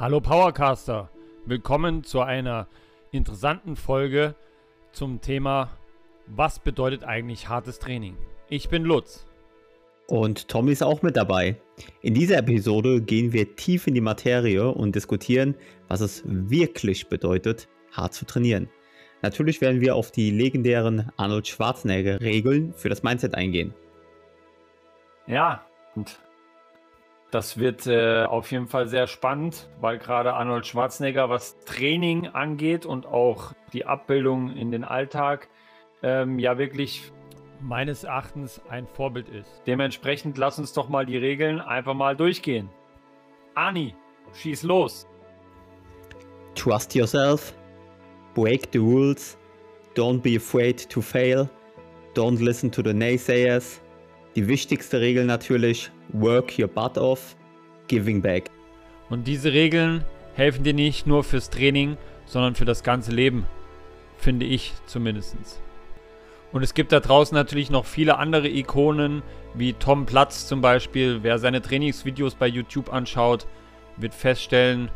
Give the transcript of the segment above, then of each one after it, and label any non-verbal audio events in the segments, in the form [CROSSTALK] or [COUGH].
Hallo Powercaster, willkommen zu einer interessanten Folge zum Thema Was bedeutet eigentlich hartes Training? Ich bin Lutz. Und Tommy ist auch mit dabei. In dieser Episode gehen wir tief in die Materie und diskutieren, was es wirklich bedeutet, hart zu trainieren. Natürlich werden wir auf die legendären Arnold Schwarzenegger-Regeln für das Mindset eingehen. Ja, und das wird äh, auf jeden Fall sehr spannend, weil gerade Arnold Schwarzenegger, was Training angeht und auch die Abbildung in den Alltag, ähm, ja wirklich meines Erachtens ein Vorbild ist. Dementsprechend lass uns doch mal die Regeln einfach mal durchgehen. Ani, schieß los. Trust yourself, break the rules, don't be afraid to fail, don't listen to the naysayers. Die wichtigste Regel natürlich, Work your butt off, giving back. Und diese Regeln helfen dir nicht nur fürs Training, sondern für das ganze Leben. Finde ich zumindest. Und es gibt da draußen natürlich noch viele andere Ikonen, wie Tom Platz zum Beispiel. Wer seine Trainingsvideos bei YouTube anschaut, wird feststellen,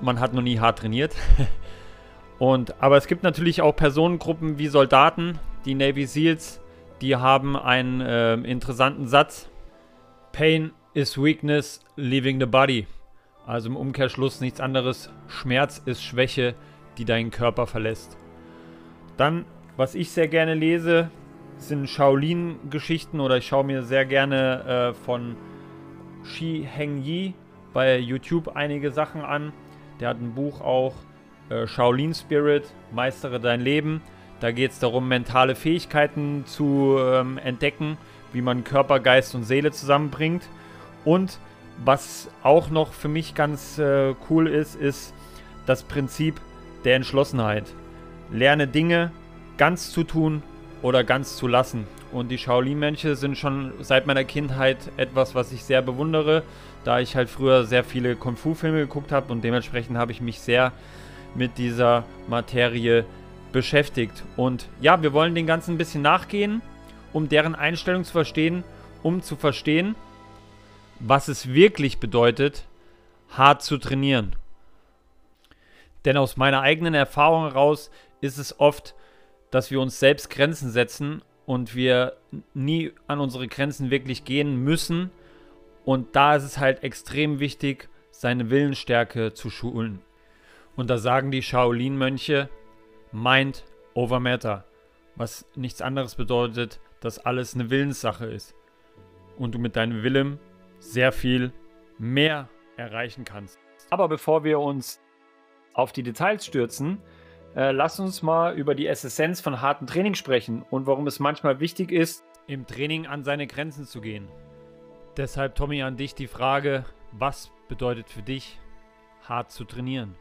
man hat noch nie hart trainiert. [LAUGHS] Und, aber es gibt natürlich auch Personengruppen wie Soldaten, die Navy SEALs, die haben einen äh, interessanten Satz. Pain is weakness leaving the body. Also im Umkehrschluss nichts anderes. Schmerz ist Schwäche, die deinen Körper verlässt. Dann, was ich sehr gerne lese, sind Shaolin-Geschichten oder ich schaue mir sehr gerne äh, von Shi Heng Yi bei YouTube einige Sachen an. Der hat ein Buch auch, äh, Shaolin Spirit, Meistere dein Leben. Da geht es darum, mentale Fähigkeiten zu ähm, entdecken wie man Körper, Geist und Seele zusammenbringt. Und was auch noch für mich ganz äh, cool ist, ist das Prinzip der Entschlossenheit. Lerne Dinge ganz zu tun oder ganz zu lassen. Und die Shaolin-Mönche sind schon seit meiner Kindheit etwas, was ich sehr bewundere, da ich halt früher sehr viele Kung-Fu-Filme geguckt habe und dementsprechend habe ich mich sehr mit dieser Materie beschäftigt. Und ja, wir wollen den Ganzen ein bisschen nachgehen um deren Einstellung zu verstehen, um zu verstehen, was es wirklich bedeutet, hart zu trainieren. Denn aus meiner eigenen Erfahrung heraus ist es oft, dass wir uns selbst Grenzen setzen und wir nie an unsere Grenzen wirklich gehen müssen. Und da ist es halt extrem wichtig, seine Willensstärke zu schulen. Und da sagen die Shaolin-Mönche, Mind over Matter, was nichts anderes bedeutet, dass alles eine Willenssache ist und du mit deinem Willen sehr viel mehr erreichen kannst. Aber bevor wir uns auf die Details stürzen, äh, lass uns mal über die Essenz von hartem Training sprechen und warum es manchmal wichtig ist, im Training an seine Grenzen zu gehen. Deshalb, Tommy, an dich die Frage, was bedeutet für dich, hart zu trainieren?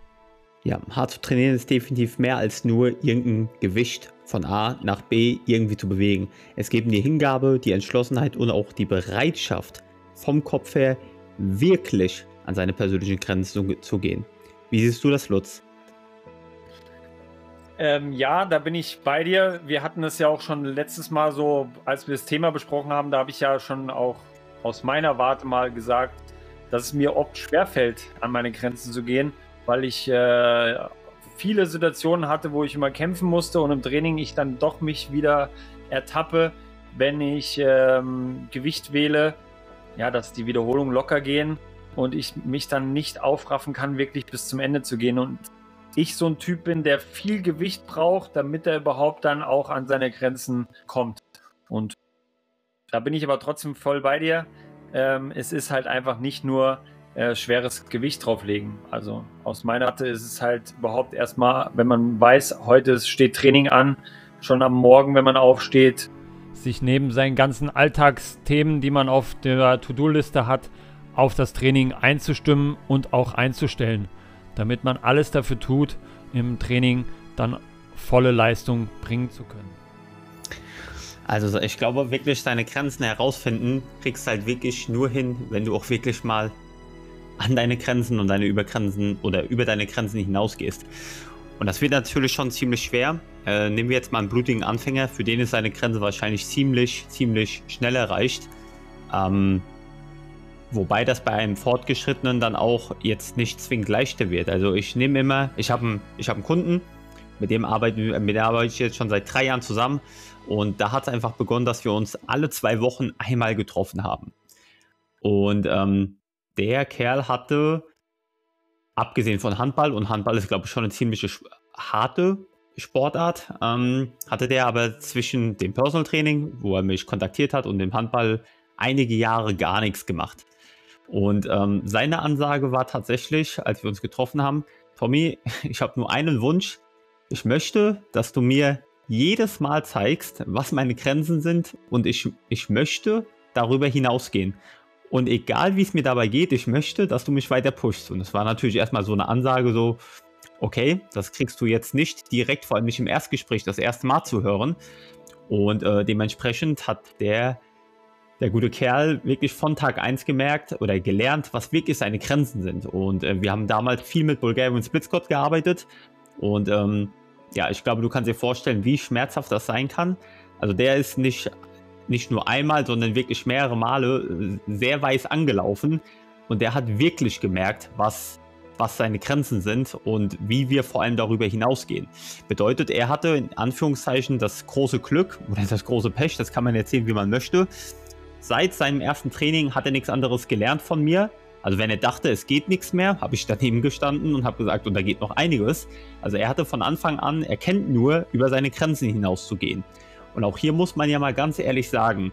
Ja, hart zu trainieren ist definitiv mehr als nur irgendein Gewicht von A nach B irgendwie zu bewegen. Es geht um die Hingabe, die Entschlossenheit und auch die Bereitschaft, vom Kopf her wirklich an seine persönlichen Grenzen zu gehen. Wie siehst du das, Lutz? Ähm, ja, da bin ich bei dir. Wir hatten es ja auch schon letztes Mal so, als wir das Thema besprochen haben, da habe ich ja schon auch aus meiner Warte mal gesagt, dass es mir oft schwerfällt, an meine Grenzen zu gehen weil ich äh, viele Situationen hatte, wo ich immer kämpfen musste und im Training ich dann doch mich wieder ertappe, wenn ich ähm, Gewicht wähle, ja, dass die Wiederholungen locker gehen und ich mich dann nicht aufraffen kann, wirklich bis zum Ende zu gehen. Und ich so ein Typ bin, der viel Gewicht braucht, damit er überhaupt dann auch an seine Grenzen kommt. Und da bin ich aber trotzdem voll bei dir. Ähm, es ist halt einfach nicht nur äh, schweres Gewicht drauflegen. Also aus meiner Seite ist es halt überhaupt erstmal, wenn man weiß, heute steht Training an, schon am Morgen, wenn man aufsteht, sich neben seinen ganzen Alltagsthemen, die man auf der To-Do-Liste hat, auf das Training einzustimmen und auch einzustellen, damit man alles dafür tut, im Training dann volle Leistung bringen zu können. Also ich glaube wirklich, deine Grenzen herausfinden, kriegst halt wirklich nur hin, wenn du auch wirklich mal an deine Grenzen und deine Übergrenzen oder über deine Grenzen hinausgehst. Und das wird natürlich schon ziemlich schwer. Äh, nehmen wir jetzt mal einen blutigen Anfänger, für den ist seine Grenze wahrscheinlich ziemlich, ziemlich schnell erreicht. Ähm, Wobei das bei einem Fortgeschrittenen dann auch jetzt nicht zwingend leichter wird. Also ich nehme immer, ich habe einen, hab einen Kunden, mit dem, arbeiten, mit dem arbeite ich jetzt schon seit drei Jahren zusammen. Und da hat es einfach begonnen, dass wir uns alle zwei Wochen einmal getroffen haben. Und ähm, der Kerl hatte, abgesehen von Handball, und Handball ist, glaube ich, schon eine ziemlich harte Sportart, ähm, hatte der aber zwischen dem Personal Training, wo er mich kontaktiert hat, und dem Handball einige Jahre gar nichts gemacht. Und ähm, seine Ansage war tatsächlich, als wir uns getroffen haben, Tommy, [LAUGHS] ich habe nur einen Wunsch. Ich möchte, dass du mir jedes Mal zeigst, was meine Grenzen sind und ich, ich möchte darüber hinausgehen. Und egal wie es mir dabei geht, ich möchte, dass du mich weiter pushst. Und es war natürlich erstmal so eine Ansage, so, okay, das kriegst du jetzt nicht direkt, vor allem nicht im Erstgespräch, das erste Mal zu hören. Und äh, dementsprechend hat der der gute Kerl wirklich von Tag 1 gemerkt oder gelernt, was wirklich seine Grenzen sind. Und äh, wir haben damals viel mit Bulgarian Splitscott gearbeitet. Und ähm, ja, ich glaube, du kannst dir vorstellen, wie schmerzhaft das sein kann. Also der ist nicht, nicht nur einmal, sondern wirklich mehrere Male äh, sehr weiß angelaufen. Und der hat wirklich gemerkt, was, was seine Grenzen sind und wie wir vor allem darüber hinausgehen. Bedeutet, er hatte in Anführungszeichen das große Glück oder das große Pech, das kann man erzählen, wie man möchte, seit seinem ersten Training hat er nichts anderes gelernt von mir. Also wenn er dachte, es geht nichts mehr, habe ich daneben gestanden und habe gesagt, und da geht noch einiges. Also er hatte von Anfang an, er kennt nur, über seine Grenzen hinauszugehen. Und auch hier muss man ja mal ganz ehrlich sagen,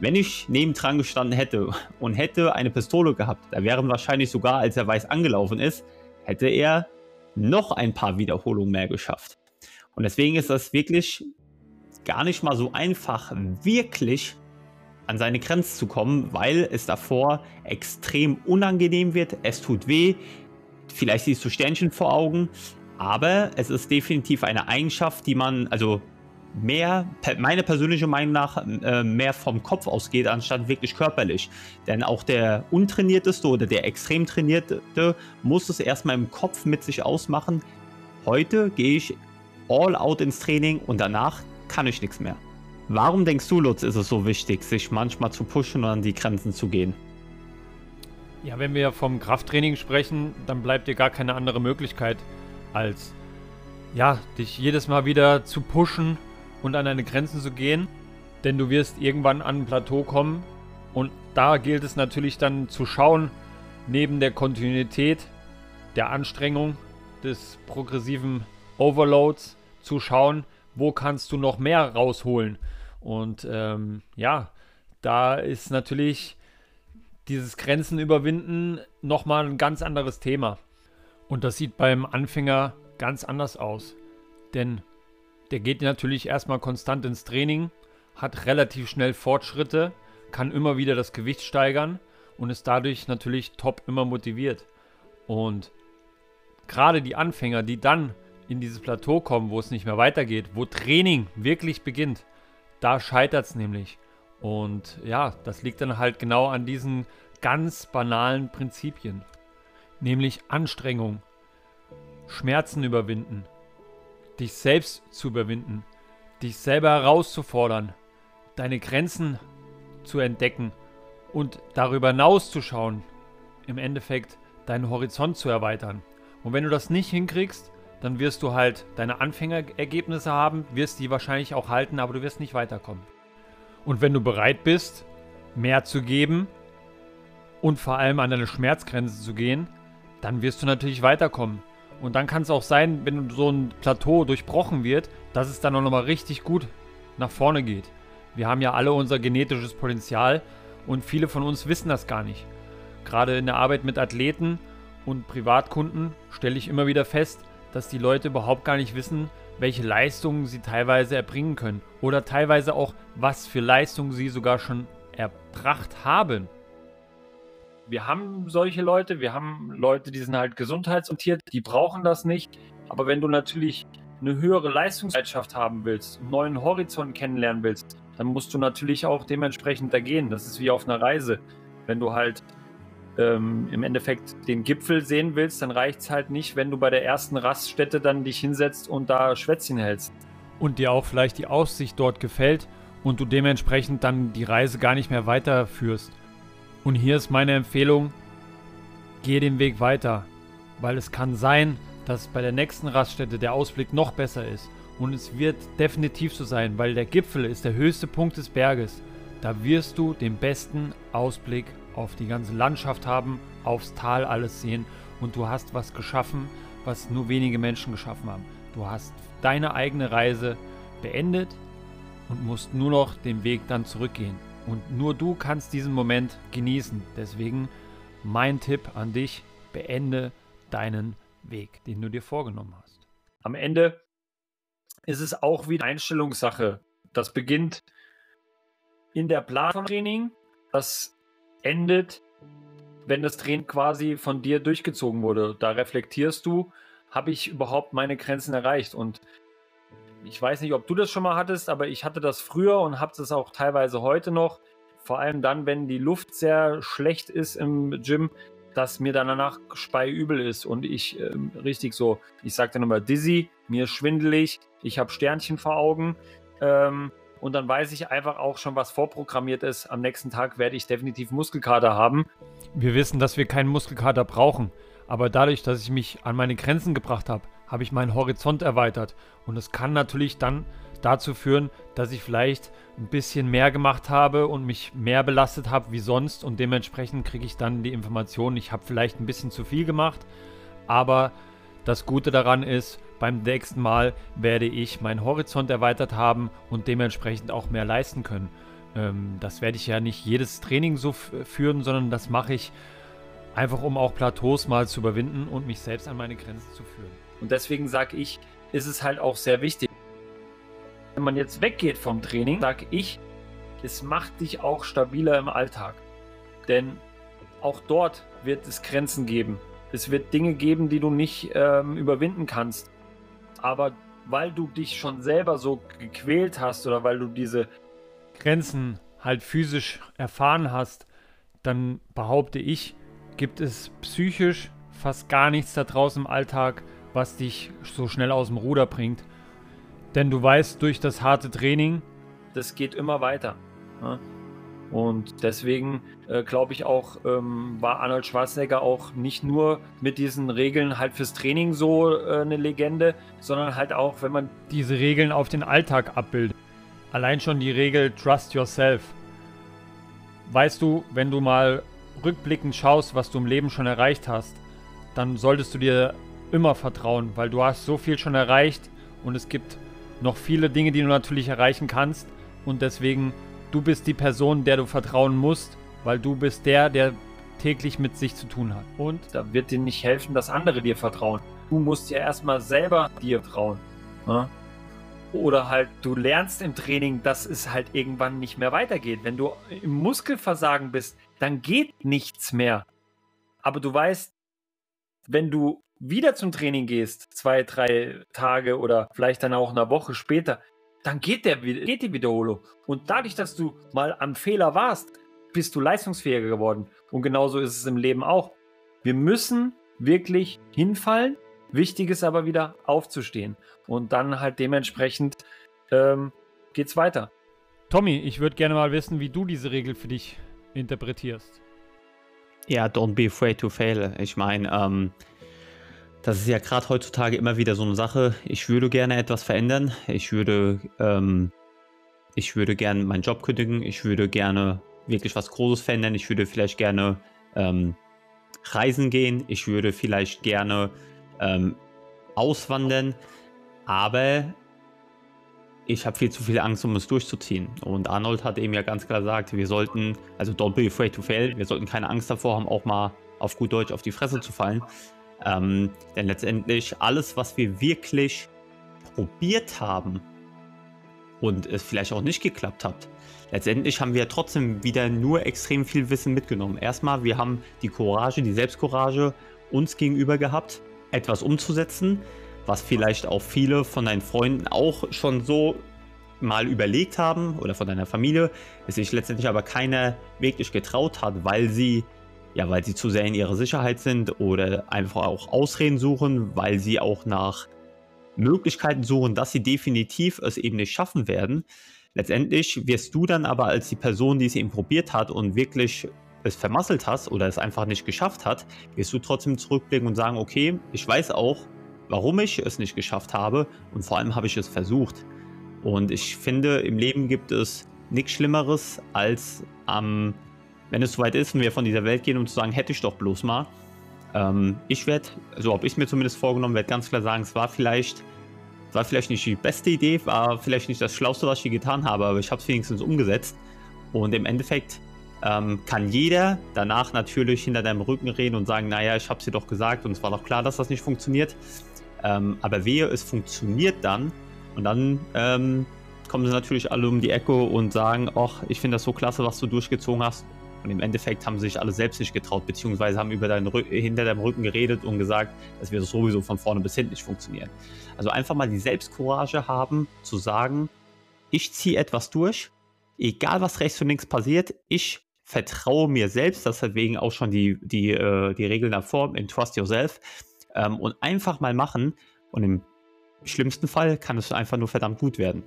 wenn ich nebendran gestanden hätte und hätte eine Pistole gehabt, da wären wahrscheinlich sogar, als er weiß angelaufen ist, hätte er noch ein paar Wiederholungen mehr geschafft. Und deswegen ist das wirklich gar nicht mal so einfach, wirklich an seine Grenzen zu kommen, weil es davor extrem unangenehm wird. Es tut weh. Vielleicht siehst du Sternchen vor Augen. Aber es ist definitiv eine Eigenschaft, die man, also mehr, meine persönliche Meinung nach, äh, mehr vom Kopf ausgeht, anstatt wirklich körperlich. Denn auch der Untrainierteste oder der extrem Trainierte muss es erstmal im Kopf mit sich ausmachen. Heute gehe ich all out ins Training und danach kann ich nichts mehr. Warum denkst du, Lutz, ist es so wichtig, sich manchmal zu pushen und an die Grenzen zu gehen? Ja, wenn wir vom Krafttraining sprechen, dann bleibt dir gar keine andere Möglichkeit, als ja, dich jedes Mal wieder zu pushen und an deine Grenzen zu gehen. Denn du wirst irgendwann an ein Plateau kommen und da gilt es natürlich dann zu schauen, neben der Kontinuität, der Anstrengung, des progressiven Overloads, zu schauen, wo kannst du noch mehr rausholen. Und ähm, ja, da ist natürlich dieses Grenzen überwinden nochmal ein ganz anderes Thema. Und das sieht beim Anfänger ganz anders aus. Denn der geht natürlich erstmal konstant ins Training, hat relativ schnell Fortschritte, kann immer wieder das Gewicht steigern und ist dadurch natürlich top immer motiviert. Und gerade die Anfänger, die dann in dieses Plateau kommen, wo es nicht mehr weitergeht, wo Training wirklich beginnt, da scheitert es nämlich. Und ja, das liegt dann halt genau an diesen ganz banalen Prinzipien. Nämlich Anstrengung, Schmerzen überwinden, dich selbst zu überwinden, dich selber herauszufordern, deine Grenzen zu entdecken und darüber hinaus zu schauen, im Endeffekt deinen Horizont zu erweitern. Und wenn du das nicht hinkriegst, dann wirst du halt deine Anfängerergebnisse haben, wirst die wahrscheinlich auch halten, aber du wirst nicht weiterkommen. Und wenn du bereit bist, mehr zu geben und vor allem an deine Schmerzgrenze zu gehen, dann wirst du natürlich weiterkommen. Und dann kann es auch sein, wenn so ein Plateau durchbrochen wird, dass es dann auch nochmal richtig gut nach vorne geht. Wir haben ja alle unser genetisches Potenzial und viele von uns wissen das gar nicht. Gerade in der Arbeit mit Athleten und Privatkunden stelle ich immer wieder fest, dass die Leute überhaupt gar nicht wissen, welche Leistungen sie teilweise erbringen können. Oder teilweise auch, was für Leistungen sie sogar schon erbracht haben. Wir haben solche Leute, wir haben Leute, die sind halt gesundheitsorientiert, die brauchen das nicht. Aber wenn du natürlich eine höhere Leistungsbereitschaft haben willst, einen neuen Horizont kennenlernen willst, dann musst du natürlich auch dementsprechend da gehen. Das ist wie auf einer Reise. Wenn du halt ähm, im Endeffekt den Gipfel sehen willst, dann reicht es halt nicht, wenn du bei der ersten Raststätte dann dich hinsetzt und da Schwätzchen hältst. Und dir auch vielleicht die Aussicht dort gefällt und du dementsprechend dann die Reise gar nicht mehr weiterführst. Und hier ist meine Empfehlung, geh den Weg weiter, weil es kann sein, dass bei der nächsten Raststätte der Ausblick noch besser ist. Und es wird definitiv so sein, weil der Gipfel ist der höchste Punkt des Berges. Da wirst du den besten Ausblick auf die ganze Landschaft haben, aufs Tal alles sehen und du hast was geschaffen, was nur wenige Menschen geschaffen haben. Du hast deine eigene Reise beendet und musst nur noch den Weg dann zurückgehen. Und nur du kannst diesen Moment genießen. Deswegen mein Tipp an dich, beende deinen Weg, den du dir vorgenommen hast. Am Ende ist es auch wieder Einstellungssache. Das beginnt in der Planung Das endet, wenn das Training quasi von dir durchgezogen wurde. Da reflektierst du, habe ich überhaupt meine Grenzen erreicht? Und ich weiß nicht, ob du das schon mal hattest, aber ich hatte das früher und habe das auch teilweise heute noch. Vor allem dann, wenn die Luft sehr schlecht ist im Gym, dass mir dann danach speiübel ist und ich äh, richtig so, ich sage dann immer dizzy, mir schwindelig, ich habe Sternchen vor Augen ähm, und dann weiß ich einfach auch schon, was vorprogrammiert ist. Am nächsten Tag werde ich definitiv Muskelkater haben. Wir wissen, dass wir keinen Muskelkater brauchen, aber dadurch, dass ich mich an meine Grenzen gebracht habe, habe ich meinen Horizont erweitert und es kann natürlich dann dazu führen, dass ich vielleicht ein bisschen mehr gemacht habe und mich mehr belastet habe wie sonst und dementsprechend kriege ich dann die Information, ich habe vielleicht ein bisschen zu viel gemacht, aber das Gute daran ist, beim nächsten Mal werde ich meinen Horizont erweitert haben und dementsprechend auch mehr leisten können. Ähm, das werde ich ja nicht jedes Training so führen, sondern das mache ich einfach, um auch Plateaus mal zu überwinden und mich selbst an meine Grenzen zu führen. Und deswegen sage ich, ist es halt auch sehr wichtig, wenn man jetzt weggeht vom Training, sage ich, es macht dich auch stabiler im Alltag. Denn auch dort wird es Grenzen geben. Es wird Dinge geben, die du nicht ähm, überwinden kannst. Aber weil du dich schon selber so gequält hast oder weil du diese Grenzen halt physisch erfahren hast, dann behaupte ich, gibt es psychisch fast gar nichts da draußen im Alltag, was dich so schnell aus dem Ruder bringt. Denn du weißt, durch das harte Training, das geht immer weiter. Ja? Und deswegen äh, glaube ich auch, ähm, war Arnold Schwarzenegger auch nicht nur mit diesen Regeln halt fürs Training so äh, eine Legende, sondern halt auch, wenn man diese Regeln auf den Alltag abbildet. Allein schon die Regel Trust Yourself. Weißt du, wenn du mal rückblickend schaust, was du im Leben schon erreicht hast, dann solltest du dir immer vertrauen, weil du hast so viel schon erreicht und es gibt noch viele Dinge, die du natürlich erreichen kannst. Und deswegen, du bist die Person, der du vertrauen musst, weil du bist der, der täglich mit sich zu tun hat. Und da wird dir nicht helfen, dass andere dir vertrauen. Du musst ja erstmal selber dir trauen. Ja? Oder halt, du lernst im Training, dass es halt irgendwann nicht mehr weitergeht. Wenn du im Muskelversagen bist, dann geht nichts mehr. Aber du weißt, wenn du wieder zum Training gehst, zwei, drei Tage oder vielleicht dann auch eine Woche später, dann geht, der, geht die Wiederholung. Und dadurch, dass du mal am Fehler warst, bist du leistungsfähiger geworden. Und genauso ist es im Leben auch. Wir müssen wirklich hinfallen. Wichtig ist aber wieder aufzustehen. Und dann halt dementsprechend ähm, geht's weiter. Tommy, ich würde gerne mal wissen, wie du diese Regel für dich interpretierst. Ja, don't be afraid to fail. Ich meine, ähm, das ist ja gerade heutzutage immer wieder so eine Sache. Ich würde gerne etwas verändern. Ich würde, ähm, ich würde gerne meinen Job kündigen. Ich würde gerne wirklich was Großes verändern. Ich würde vielleicht gerne ähm, reisen gehen. Ich würde vielleicht gerne ähm, auswandern. Aber ich habe viel zu viel Angst, um es durchzuziehen. Und Arnold hat eben ja ganz klar gesagt, wir sollten, also don't be afraid to fail, wir sollten keine Angst davor haben, auch mal auf gut Deutsch auf die Fresse zu fallen. Ähm, denn letztendlich alles, was wir wirklich probiert haben und es vielleicht auch nicht geklappt hat, letztendlich haben wir trotzdem wieder nur extrem viel Wissen mitgenommen. Erstmal, wir haben die Courage, die Selbstcourage uns gegenüber gehabt, etwas umzusetzen, was vielleicht auch viele von deinen Freunden auch schon so mal überlegt haben oder von deiner Familie, es sich letztendlich aber keiner wirklich getraut hat, weil sie ja, weil sie zu sehr in ihrer Sicherheit sind oder einfach auch Ausreden suchen, weil sie auch nach Möglichkeiten suchen, dass sie definitiv es eben nicht schaffen werden. Letztendlich wirst du dann aber als die Person, die es eben probiert hat und wirklich es vermasselt hast oder es einfach nicht geschafft hat, wirst du trotzdem zurückblicken und sagen, okay, ich weiß auch, warum ich es nicht geschafft habe und vor allem habe ich es versucht. Und ich finde, im Leben gibt es nichts Schlimmeres, als ähm, wenn es soweit ist und wir von dieser Welt gehen, um zu sagen, hätte ich doch bloß mal. Ähm, ich werde, so habe ich es mir zumindest vorgenommen, werde ganz klar sagen, es war vielleicht, war vielleicht nicht die beste Idee, war vielleicht nicht das Schlauste, was ich hier getan habe, aber ich habe es wenigstens umgesetzt. Und im Endeffekt ähm, kann jeder danach natürlich hinter deinem Rücken reden und sagen, naja, ich habe es dir doch gesagt und es war doch klar, dass das nicht funktioniert. Ähm, aber wehe, es funktioniert dann und dann ähm, kommen sie natürlich alle um die Ecke und sagen, ach, ich finde das so klasse, was du durchgezogen hast. Und im Endeffekt haben sie sich alle selbst nicht getraut, beziehungsweise haben über deinen hinter deinem Rücken geredet und gesagt, das wird sowieso von vorne bis hinten nicht funktionieren. Also einfach mal die Selbstcourage haben, zu sagen, ich ziehe etwas durch, egal was rechts und links passiert, ich vertraue mir selbst, das wegen auch schon die, die, äh, die Regeln davor, in Trust Yourself, ähm, und einfach mal machen. Und im schlimmsten Fall kann es einfach nur verdammt gut werden.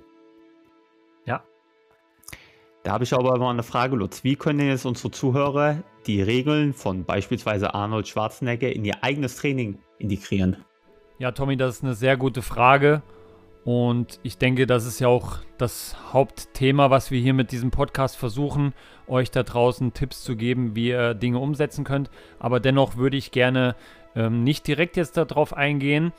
Ja. Da habe ich aber mal eine Frage, Lutz. Wie können jetzt unsere Zuhörer die Regeln von beispielsweise Arnold Schwarzenegger in ihr eigenes Training integrieren? Ja, Tommy, das ist eine sehr gute Frage. Und ich denke, das ist ja auch das Hauptthema, was wir hier mit diesem Podcast versuchen, euch da draußen Tipps zu geben, wie ihr Dinge umsetzen könnt. Aber dennoch würde ich gerne ähm, nicht direkt jetzt darauf eingehen,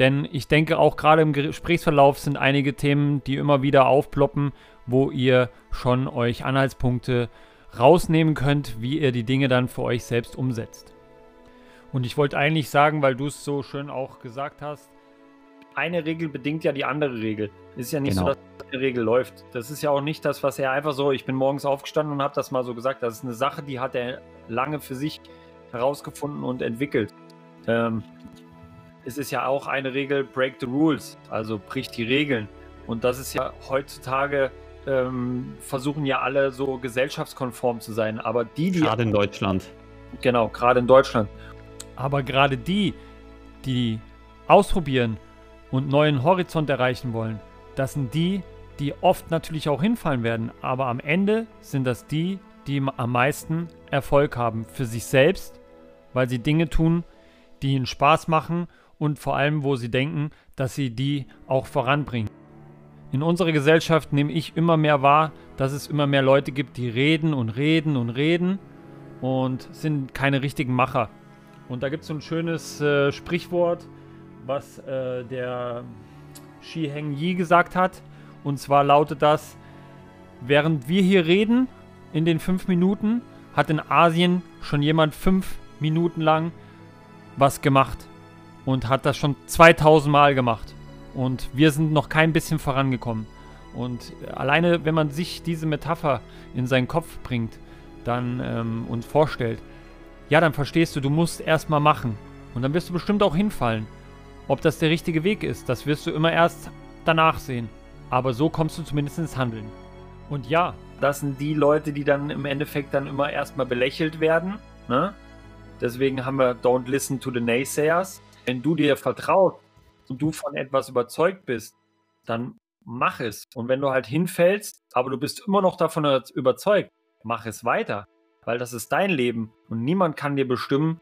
denn ich denke auch gerade im Gesprächsverlauf sind einige Themen, die immer wieder aufploppen, wo ihr schon euch Anhaltspunkte rausnehmen könnt, wie ihr die Dinge dann für euch selbst umsetzt. Und ich wollte eigentlich sagen, weil du es so schön auch gesagt hast, eine Regel bedingt ja die andere Regel. Es ist ja nicht genau. so, dass eine Regel läuft. Das ist ja auch nicht das, was er einfach so, ich bin morgens aufgestanden und habe das mal so gesagt. Das ist eine Sache, die hat er lange für sich herausgefunden und entwickelt. Ähm, es ist ja auch eine Regel, break the rules, also brich die Regeln. Und das ist ja heutzutage, ähm, versuchen ja alle so gesellschaftskonform zu sein. Aber die, die. Gerade in Deutschland. Genau, gerade in Deutschland. Aber gerade die, die ausprobieren und neuen Horizont erreichen wollen, das sind die, die oft natürlich auch hinfallen werden, aber am Ende sind das die, die am meisten Erfolg haben für sich selbst, weil sie Dinge tun, die ihnen Spaß machen und vor allem, wo sie denken, dass sie die auch voranbringen. In unserer Gesellschaft nehme ich immer mehr wahr, dass es immer mehr Leute gibt, die reden und reden und reden und sind keine richtigen Macher. Und da gibt es so ein schönes äh, Sprichwort, was äh, der Shi Heng Yi gesagt hat. Und zwar lautet das, während wir hier reden, in den fünf Minuten, hat in Asien schon jemand fünf Minuten lang was gemacht. Und hat das schon 2000 Mal gemacht. Und wir sind noch kein bisschen vorangekommen. Und alleine, wenn man sich diese Metapher in seinen Kopf bringt dann ähm, und vorstellt, ja, dann verstehst du, du musst erstmal machen. Und dann wirst du bestimmt auch hinfallen. Ob das der richtige Weg ist, das wirst du immer erst danach sehen. Aber so kommst du zumindest ins Handeln. Und ja, das sind die Leute, die dann im Endeffekt dann immer erstmal belächelt werden. Ne? Deswegen haben wir Don't listen to the naysayers. Wenn du dir vertraut und du von etwas überzeugt bist, dann mach es. Und wenn du halt hinfällst, aber du bist immer noch davon überzeugt, mach es weiter. Weil das ist dein Leben und niemand kann dir bestimmen,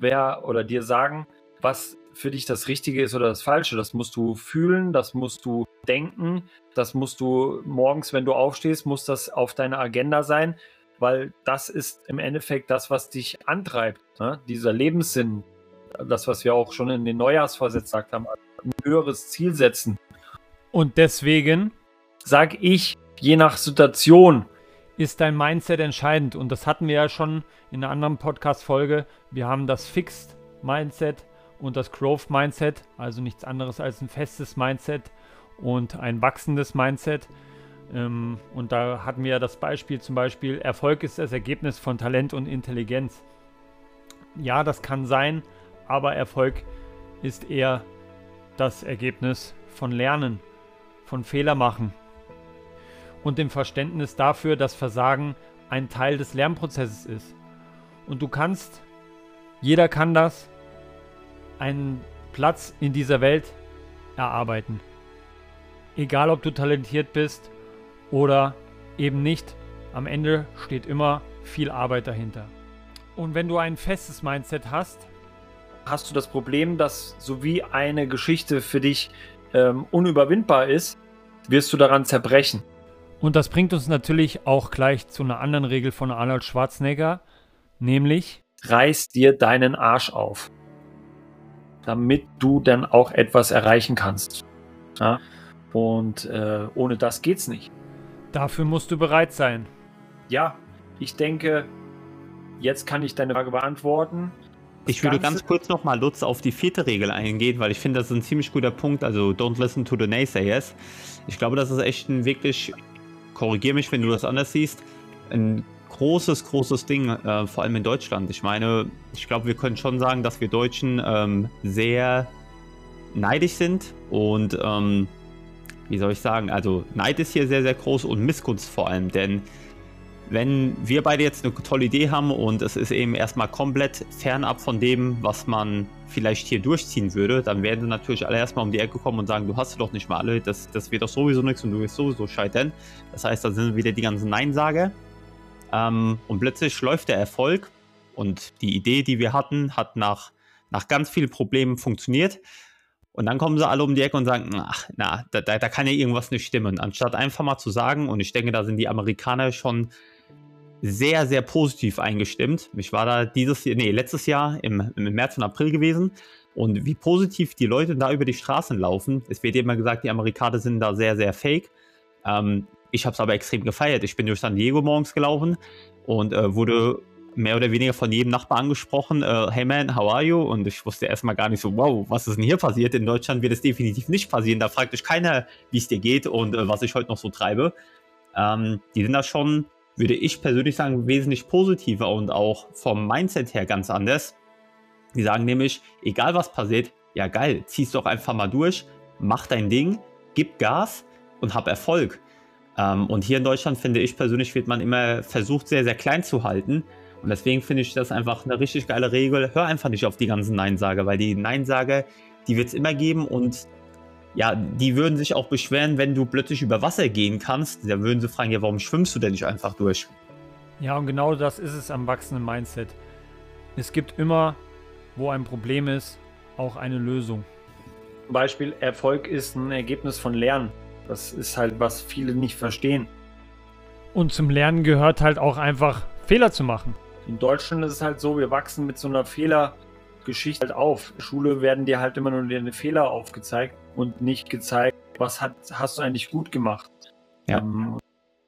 wer oder dir sagen, was für dich das Richtige ist oder das Falsche. Das musst du fühlen, das musst du denken, das musst du morgens, wenn du aufstehst, muss das auf deiner Agenda sein, weil das ist im Endeffekt das, was dich antreibt. Ne? Dieser Lebenssinn, das, was wir auch schon in den Neujahrsvorsitz gesagt haben, ein höheres Ziel setzen. Und deswegen sage ich, je nach Situation ist dein Mindset entscheidend. Und das hatten wir ja schon in einer anderen Podcast-Folge. Wir haben das Fixed Mindset und das Growth Mindset, also nichts anderes als ein festes Mindset und ein wachsendes Mindset. Ähm, und da hatten wir das Beispiel zum Beispiel, Erfolg ist das Ergebnis von Talent und Intelligenz. Ja, das kann sein, aber Erfolg ist eher das Ergebnis von Lernen, von Fehler machen und dem Verständnis dafür, dass Versagen ein Teil des Lernprozesses ist. Und du kannst, jeder kann das, einen Platz in dieser Welt erarbeiten. Egal ob du talentiert bist oder eben nicht, am Ende steht immer viel Arbeit dahinter. Und wenn du ein festes Mindset hast, hast du das Problem, dass so wie eine Geschichte für dich ähm, unüberwindbar ist, wirst du daran zerbrechen. Und das bringt uns natürlich auch gleich zu einer anderen Regel von Arnold Schwarzenegger, nämlich reiß dir deinen Arsch auf, damit du dann auch etwas erreichen kannst. Ja? Und äh, ohne das geht's nicht. Dafür musst du bereit sein. Ja, ich denke, jetzt kann ich deine Frage beantworten. Ich würde ganz kurz nochmal, Lutz, auf die vierte Regel eingehen, weil ich finde, das ist ein ziemlich guter Punkt. Also, don't listen to the naysayers. Ich glaube, das ist echt ein wirklich, korrigier mich, wenn du das anders siehst, ein großes, großes Ding, äh, vor allem in Deutschland. Ich meine, ich glaube, wir können schon sagen, dass wir Deutschen ähm, sehr neidisch sind und, ähm, wie soll ich sagen, also Neid ist hier sehr, sehr groß und Missgunst vor allem, denn wenn wir beide jetzt eine tolle Idee haben und es ist eben erstmal komplett fernab von dem, was man vielleicht hier durchziehen würde, dann werden natürlich alle erstmal um die Ecke kommen und sagen, du hast doch nicht mal alle, das, das wird doch sowieso nichts und du wirst sowieso scheitern. Das heißt, da sind wieder die ganzen Neinsager. Ähm, und plötzlich läuft der Erfolg und die Idee, die wir hatten, hat nach, nach ganz vielen Problemen funktioniert. Und dann kommen sie alle um die Ecke und sagen, ach, na, da, da, da kann ja irgendwas nicht stimmen. Anstatt einfach mal zu sagen, und ich denke, da sind die Amerikaner schon sehr, sehr positiv eingestimmt. Ich war da dieses Jahr, nee, letztes Jahr im, im März und April gewesen. Und wie positiv die Leute da über die Straßen laufen. Es wird immer gesagt, die Amerikaner sind da sehr, sehr fake. Ähm, ich habe es aber extrem gefeiert. Ich bin durch San Diego morgens gelaufen und äh, wurde mehr oder weniger von jedem Nachbar angesprochen, äh, hey man, how are you? Und ich wusste erstmal gar nicht so, wow, was ist denn hier passiert? In Deutschland wird es definitiv nicht passieren. Da fragt euch keiner, wie es dir geht und äh, was ich heute noch so treibe. Ähm, die sind da schon würde ich persönlich sagen, wesentlich positiver und auch vom Mindset her ganz anders. Die sagen nämlich, egal was passiert, ja geil, zieh's doch einfach mal durch, mach dein Ding, gib Gas und hab Erfolg. Ähm, und hier in Deutschland finde ich persönlich, wird man immer versucht, sehr, sehr klein zu halten. Und deswegen finde ich das einfach eine richtig geile Regel. Hör einfach nicht auf die ganzen Neinsager, weil die Neinsager, die wird es immer geben und ja, die würden sich auch beschweren, wenn du plötzlich über Wasser gehen kannst. Da würden sie fragen, ja, warum schwimmst du denn nicht einfach durch? Ja, und genau das ist es am wachsenden Mindset. Es gibt immer, wo ein Problem ist, auch eine Lösung. Zum Beispiel, Erfolg ist ein Ergebnis von Lernen. Das ist halt, was viele nicht verstehen. Und zum Lernen gehört halt auch einfach Fehler zu machen. In Deutschland ist es halt so, wir wachsen mit so einer Fehlergeschichte halt auf. In der Schule werden dir halt immer nur deine Fehler aufgezeigt und nicht gezeigt, was hat, hast du eigentlich gut gemacht. Ja. Ähm,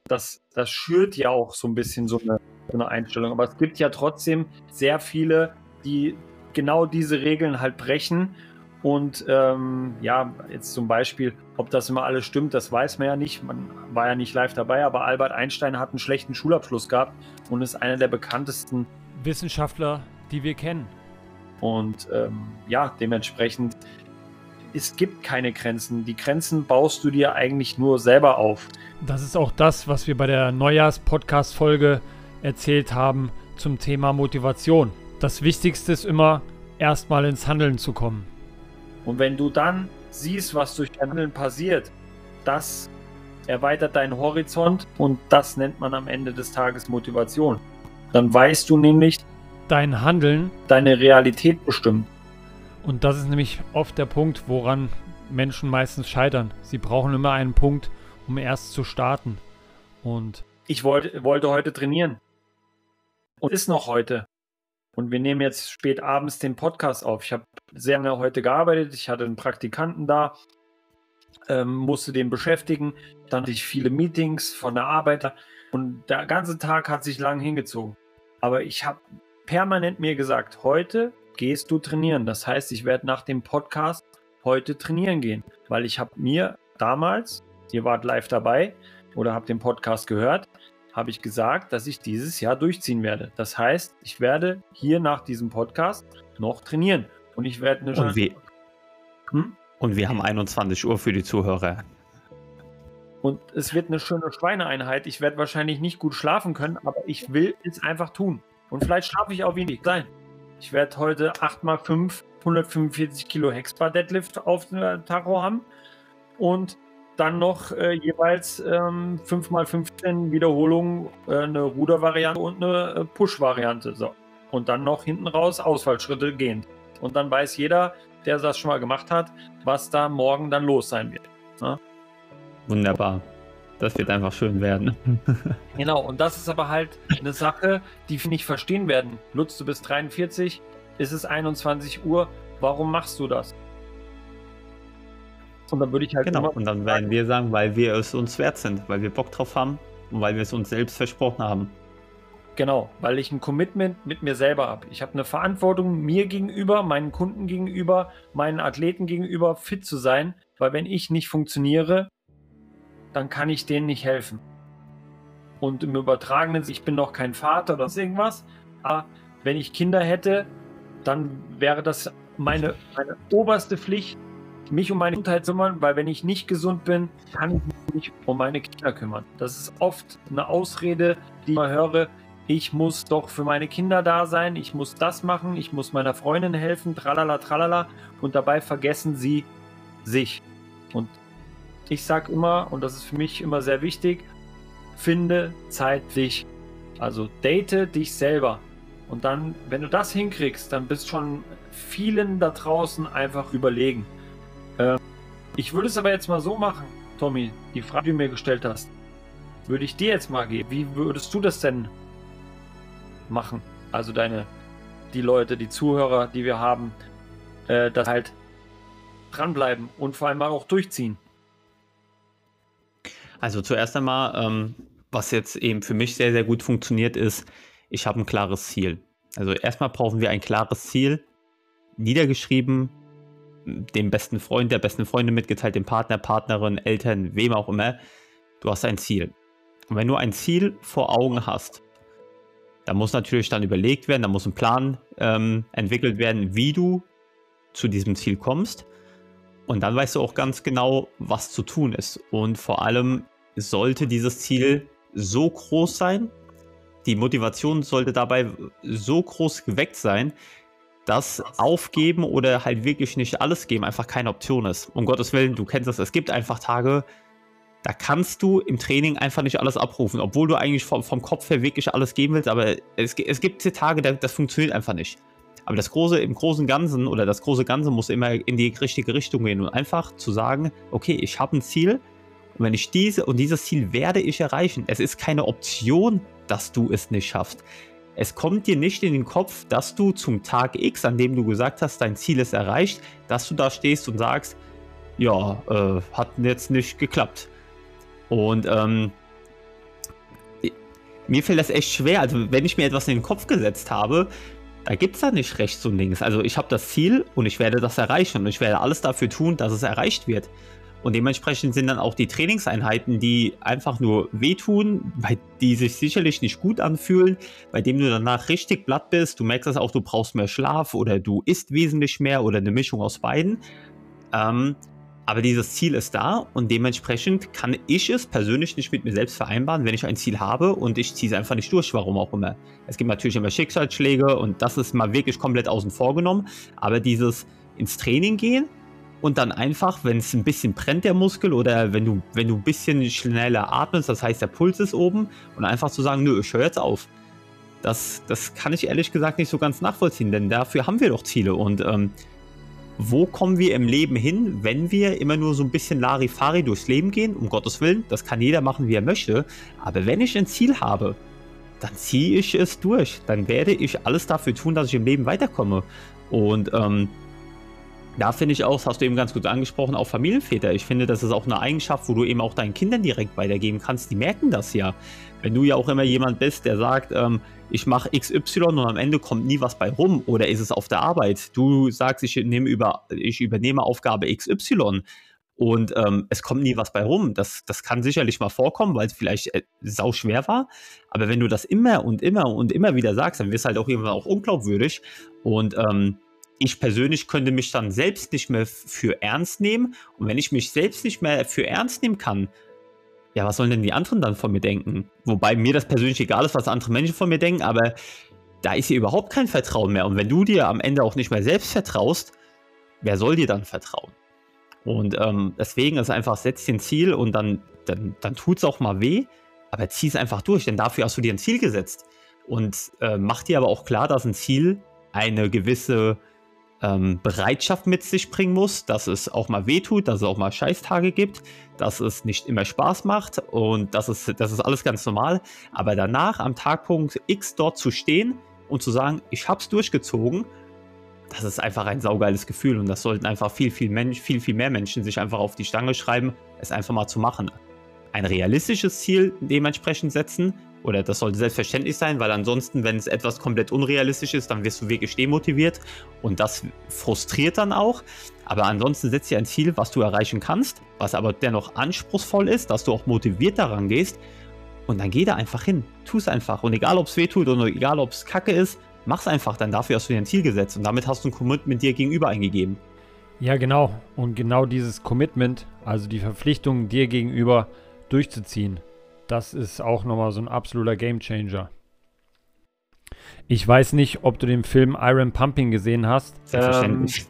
das, das schürt ja auch so ein bisschen so eine, so eine Einstellung. Aber es gibt ja trotzdem sehr viele, die genau diese Regeln halt brechen. Und ähm, ja, jetzt zum Beispiel, ob das immer alles stimmt, das weiß man ja nicht. Man war ja nicht live dabei, aber Albert Einstein hat einen schlechten Schulabschluss gehabt und ist einer der bekanntesten Wissenschaftler, die wir kennen. Und ähm, ja, dementsprechend es gibt keine Grenzen. Die Grenzen baust du dir eigentlich nur selber auf. Das ist auch das, was wir bei der Neujahrs-Podcast-Folge erzählt haben zum Thema Motivation. Das Wichtigste ist immer, erstmal ins Handeln zu kommen. Und wenn du dann siehst, was durch dein Handeln passiert, das erweitert deinen Horizont und das nennt man am Ende des Tages Motivation. Dann weißt du nämlich, dein Handeln deine Realität bestimmt. Und das ist nämlich oft der Punkt, woran Menschen meistens scheitern. Sie brauchen immer einen Punkt, um erst zu starten. Und ich wollte, wollte heute trainieren. Und ist noch heute. Und wir nehmen jetzt spät abends den Podcast auf. Ich habe sehr lange heute gearbeitet. Ich hatte einen Praktikanten da, ähm, musste den beschäftigen. Dann hatte ich viele Meetings von der Arbeit. Und der ganze Tag hat sich lang hingezogen. Aber ich habe permanent mir gesagt, heute gehst du trainieren. Das heißt, ich werde nach dem Podcast heute trainieren gehen, weil ich habe mir damals, ihr wart live dabei oder habt den Podcast gehört, habe ich gesagt, dass ich dieses Jahr durchziehen werde. Das heißt, ich werde hier nach diesem Podcast noch trainieren und ich werde eine und wir, hm? und wir haben 21 Uhr für die Zuhörer. Und es wird eine schöne Schweineeinheit. Ich werde wahrscheinlich nicht gut schlafen können, aber ich will es einfach tun. Und vielleicht schlafe ich auch wenig. Sein. Ich werde heute 8x5 145 Kilo Hexbar Deadlift auf dem Tacho haben. Und dann noch äh, jeweils ähm, 5x15 Wiederholungen, äh, eine Rudervariante und eine äh, Push-Variante. So. Und dann noch hinten raus Ausfallschritte gehen. Und dann weiß jeder, der das schon mal gemacht hat, was da morgen dann los sein wird. Ne? Wunderbar. Das wird einfach schön werden. [LAUGHS] genau, und das ist aber halt eine Sache, die wir nicht verstehen werden. Lutz, du bist 43, ist es 21 Uhr, warum machst du das? Und dann würde ich halt. Genau, und dann werden wir sagen, weil wir es uns wert sind, weil wir Bock drauf haben und weil wir es uns selbst versprochen haben. Genau, weil ich ein Commitment mit mir selber habe. Ich habe eine Verantwortung mir gegenüber, meinen Kunden gegenüber, meinen Athleten gegenüber, fit zu sein, weil wenn ich nicht funktioniere, dann kann ich denen nicht helfen. Und im Übertragenen, ich bin noch kein Vater oder irgendwas, aber wenn ich Kinder hätte, dann wäre das meine, meine oberste Pflicht, mich um meine Gesundheit zu kümmern, weil wenn ich nicht gesund bin, kann ich mich um meine Kinder kümmern. Das ist oft eine Ausrede, die ich höre. Ich muss doch für meine Kinder da sein, ich muss das machen, ich muss meiner Freundin helfen, tralala, tralala. Und dabei vergessen sie sich. Und ich sage immer, und das ist für mich immer sehr wichtig, finde Zeit dich. Also date dich selber. Und dann, wenn du das hinkriegst, dann bist schon vielen da draußen einfach überlegen. Äh, ich würde es aber jetzt mal so machen, Tommy, die Frage, die du mir gestellt hast, würde ich dir jetzt mal geben. Wie würdest du das denn machen? Also deine, die Leute, die Zuhörer, die wir haben, äh, das halt dranbleiben und vor allem auch durchziehen. Also zuerst einmal, ähm, was jetzt eben für mich sehr, sehr gut funktioniert, ist, ich habe ein klares Ziel. Also erstmal brauchen wir ein klares Ziel, niedergeschrieben, dem besten Freund, der besten Freundin mitgeteilt, dem Partner, Partnerin, Eltern, wem auch immer. Du hast ein Ziel. Und wenn du ein Ziel vor Augen hast, dann muss natürlich dann überlegt werden, da muss ein Plan ähm, entwickelt werden, wie du zu diesem Ziel kommst. Und dann weißt du auch ganz genau, was zu tun ist. Und vor allem, sollte dieses Ziel so groß sein, die Motivation sollte dabei so groß geweckt sein, dass Aufgeben oder halt wirklich nicht alles geben einfach keine Option ist. Um Gottes Willen, du kennst das, es gibt einfach Tage, da kannst du im Training einfach nicht alles abrufen, obwohl du eigentlich vom, vom Kopf her wirklich alles geben willst, aber es, es gibt Tage, das funktioniert einfach nicht. Aber das große, im großen Ganzen oder das große Ganze muss immer in die richtige Richtung gehen und einfach zu sagen, okay, ich habe ein Ziel, und wenn ich diese und dieses Ziel werde ich erreichen, es ist keine Option, dass du es nicht schaffst. Es kommt dir nicht in den Kopf, dass du zum Tag X, an dem du gesagt hast, dein Ziel ist erreicht, dass du da stehst und sagst, ja, äh, hat jetzt nicht geklappt. Und ähm, mir fällt das echt schwer. Also wenn ich mir etwas in den Kopf gesetzt habe, da gibt es da nicht rechts und links. Also ich habe das Ziel und ich werde das erreichen und ich werde alles dafür tun, dass es erreicht wird. Und dementsprechend sind dann auch die Trainingseinheiten, die einfach nur wehtun, bei die sich sicherlich nicht gut anfühlen, bei dem du danach richtig blatt bist. Du merkst das auch, du brauchst mehr Schlaf oder du isst wesentlich mehr oder eine Mischung aus beiden. Ähm, aber dieses Ziel ist da und dementsprechend kann ich es persönlich nicht mit mir selbst vereinbaren, wenn ich ein Ziel habe und ich ziehe es einfach nicht durch, warum auch immer. Es gibt natürlich immer Schicksalsschläge und das ist mal wirklich komplett außen vor genommen, aber dieses ins Training gehen und dann einfach, wenn es ein bisschen brennt, der Muskel, oder wenn du, wenn du ein bisschen schneller atmest, das heißt, der Puls ist oben, und einfach zu sagen, nö, ich höre jetzt auf. Das, das kann ich ehrlich gesagt nicht so ganz nachvollziehen, denn dafür haben wir doch Ziele. Und ähm, wo kommen wir im Leben hin, wenn wir immer nur so ein bisschen Larifari durchs Leben gehen? Um Gottes Willen, das kann jeder machen, wie er möchte. Aber wenn ich ein Ziel habe, dann ziehe ich es durch. Dann werde ich alles dafür tun, dass ich im Leben weiterkomme. Und ähm, da finde ich auch, das hast du eben ganz gut angesprochen, auch Familienväter. Ich finde, das ist auch eine Eigenschaft, wo du eben auch deinen Kindern direkt weitergeben kannst. Die merken das ja. Wenn du ja auch immer jemand bist, der sagt, ähm, ich mache XY und am Ende kommt nie was bei rum oder ist es auf der Arbeit. Du sagst, ich, nehme über, ich übernehme Aufgabe XY und ähm, es kommt nie was bei rum. Das, das kann sicherlich mal vorkommen, weil es vielleicht äh, sau schwer war. Aber wenn du das immer und immer und immer wieder sagst, dann wirst du halt auch irgendwann auch unglaubwürdig. Und ähm, ich persönlich könnte mich dann selbst nicht mehr für ernst nehmen. Und wenn ich mich selbst nicht mehr für ernst nehmen kann, ja, was sollen denn die anderen dann von mir denken? Wobei mir das persönlich egal ist, was andere Menschen von mir denken, aber da ist hier überhaupt kein Vertrauen mehr. Und wenn du dir am Ende auch nicht mehr selbst vertraust, wer soll dir dann vertrauen? Und ähm, deswegen ist einfach, setz dir ein Ziel und dann, dann, dann tut es auch mal weh, aber zieh es einfach durch, denn dafür hast du dir ein Ziel gesetzt. Und äh, mach dir aber auch klar, dass ein Ziel eine gewisse ähm, Bereitschaft mit sich bringen muss, dass es auch mal wehtut, dass es auch mal Scheißtage gibt, dass es nicht immer Spaß macht und das ist, das ist alles ganz normal. Aber danach am Tagpunkt X dort zu stehen und zu sagen, ich hab's durchgezogen, das ist einfach ein saugeiles Gefühl und das sollten einfach viel, viel, Mensch, viel, viel mehr Menschen sich einfach auf die Stange schreiben, es einfach mal zu machen. Ein realistisches Ziel dementsprechend setzen, oder das sollte selbstverständlich sein, weil ansonsten, wenn es etwas komplett unrealistisch ist, dann wirst du wirklich demotiviert und das frustriert dann auch. Aber ansonsten setzt dir ein Ziel, was du erreichen kannst, was aber dennoch anspruchsvoll ist, dass du auch motiviert daran gehst und dann geh da einfach hin. Tu es einfach. Und egal, ob es weh tut oder egal, ob es kacke ist, mach es einfach. Dann dafür hast du dir ein Ziel gesetzt und damit hast du ein Commitment dir gegenüber eingegeben. Ja, genau. Und genau dieses Commitment, also die Verpflichtung dir gegenüber durchzuziehen, das ist auch nochmal so ein absoluter Gamechanger. Ich weiß nicht, ob du den Film Iron Pumping gesehen hast. Selbstverständlich. Ähm,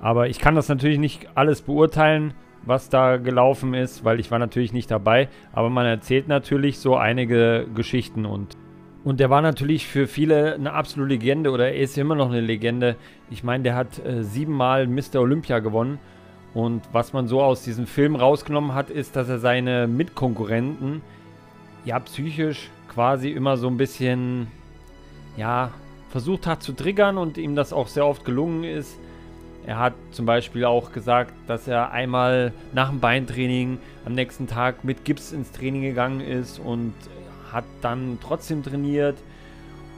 aber ich kann das natürlich nicht alles beurteilen, was da gelaufen ist, weil ich war natürlich nicht dabei. Aber man erzählt natürlich so einige Geschichten und und der war natürlich für viele eine absolute Legende oder er ist immer noch eine Legende. Ich meine, der hat äh, siebenmal Mr. Olympia gewonnen. Und was man so aus diesem Film rausgenommen hat, ist, dass er seine Mitkonkurrenten ja psychisch quasi immer so ein bisschen ja versucht hat zu triggern und ihm das auch sehr oft gelungen ist. Er hat zum Beispiel auch gesagt, dass er einmal nach dem Beintraining am nächsten Tag mit Gips ins Training gegangen ist und hat dann trotzdem trainiert.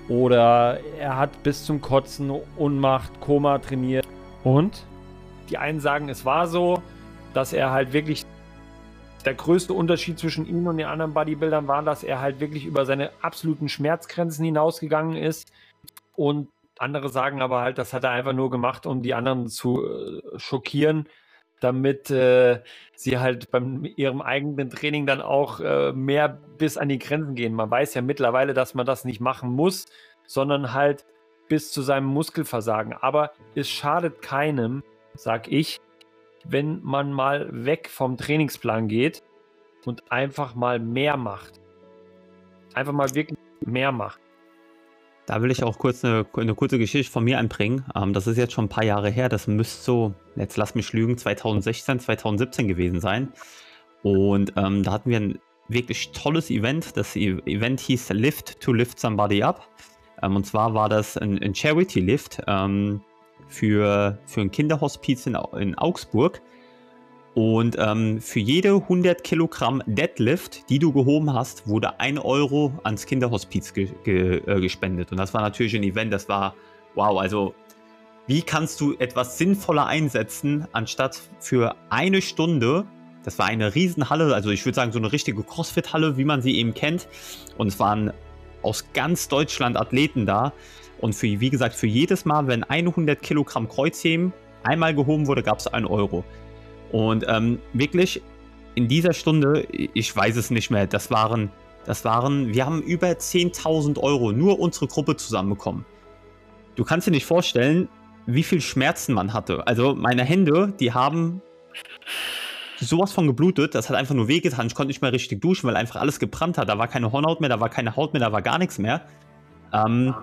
Oder er hat bis zum Kotzen, Unmacht, Koma trainiert. Und die einen sagen, es war so, dass er halt wirklich der größte Unterschied zwischen ihm und den anderen Bodybuildern war, dass er halt wirklich über seine absoluten Schmerzgrenzen hinausgegangen ist. Und andere sagen aber halt, das hat er einfach nur gemacht, um die anderen zu äh, schockieren, damit äh, sie halt beim ihrem eigenen Training dann auch äh, mehr bis an die Grenzen gehen. Man weiß ja mittlerweile, dass man das nicht machen muss, sondern halt bis zu seinem Muskelversagen. Aber es schadet keinem, sag ich, wenn man mal weg vom Trainingsplan geht und einfach mal mehr macht. Einfach mal wirklich mehr macht. Da will ich auch kurz eine, eine kurze Geschichte von mir anbringen. Ähm, das ist jetzt schon ein paar Jahre her. Das müsste so, jetzt lass mich lügen, 2016, 2017 gewesen sein. Und ähm, da hatten wir ein wirklich tolles Event. Das e-, Event hieß Lift to Lift Somebody Up. Ähm, und zwar war das ein, ein Charity-Lift. Ähm, für, für ein Kinderhospiz in, in Augsburg. Und ähm, für jede 100 Kilogramm Deadlift, die du gehoben hast, wurde 1 Euro ans Kinderhospiz ge ge äh, gespendet. Und das war natürlich ein Event, das war wow. Also, wie kannst du etwas sinnvoller einsetzen, anstatt für eine Stunde? Das war eine Riesenhalle, also ich würde sagen, so eine richtige Crossfit-Halle, wie man sie eben kennt. Und es waren aus ganz Deutschland Athleten da. Und für, wie gesagt, für jedes Mal, wenn 100 Kilogramm Kreuzheben einmal gehoben wurde, gab es 1 Euro. Und ähm, wirklich in dieser Stunde, ich weiß es nicht mehr, das waren, das waren, wir haben über 10.000 Euro nur unsere Gruppe zusammenbekommen. Du kannst dir nicht vorstellen, wie viel Schmerzen man hatte. Also meine Hände, die haben sowas von geblutet, das hat einfach nur wehgetan. Ich konnte nicht mehr richtig duschen, weil einfach alles gebrannt hat. Da war keine Hornhaut mehr, da war keine Haut mehr, da war gar nichts mehr. Ähm,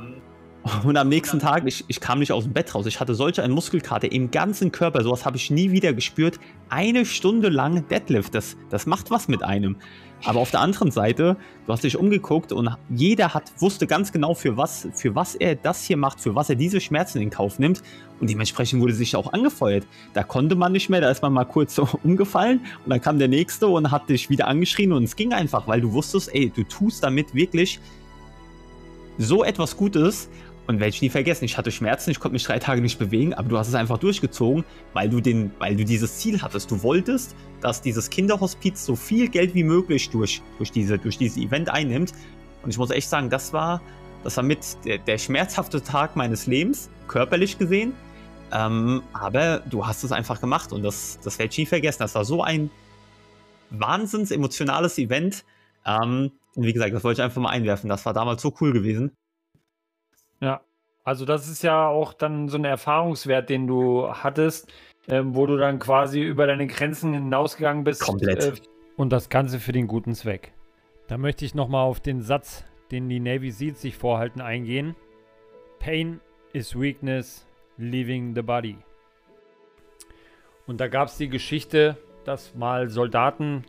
und am nächsten Tag, ich, ich kam nicht aus dem Bett raus. Ich hatte solche eine Muskelkarte im ganzen Körper. Sowas habe ich nie wieder gespürt. Eine Stunde lang Deadlift, das, das macht was mit einem. Aber auf der anderen Seite, du hast dich umgeguckt und jeder hat, wusste ganz genau, für was, für was er das hier macht, für was er diese Schmerzen in Kauf nimmt. Und dementsprechend wurde sich auch angefeuert. Da konnte man nicht mehr, da ist man mal kurz so [LAUGHS] umgefallen und dann kam der nächste und hat dich wieder angeschrien und es ging einfach, weil du wusstest, ey, du tust damit wirklich so etwas Gutes und werde ich nie vergessen, ich hatte Schmerzen, ich konnte mich drei Tage nicht bewegen, aber du hast es einfach durchgezogen, weil du, den, weil du dieses Ziel hattest. Du wolltest, dass dieses Kinderhospiz so viel Geld wie möglich durch, durch, diese, durch dieses Event einnimmt. Und ich muss echt sagen, das war, das war mit der, der schmerzhafte Tag meines Lebens, körperlich gesehen. Ähm, aber du hast es einfach gemacht und das, das werde ich nie vergessen. Das war so ein wahnsinns emotionales Event. Ähm, und wie gesagt, das wollte ich einfach mal einwerfen. Das war damals so cool gewesen. Ja, also das ist ja auch dann so ein Erfahrungswert, den du hattest. ähm, wo du dann quasi über deine Grenzen hinausgegangen bist. Komplett. Äh, und das Ganze für den guten Zweck. Da möchte ich nochmal auf den Satz, den die Navy Seals sich vorhalten, eingehen. Pain is weakness, leaving the body. Und da gab es die Geschichte, dass mal Soldaten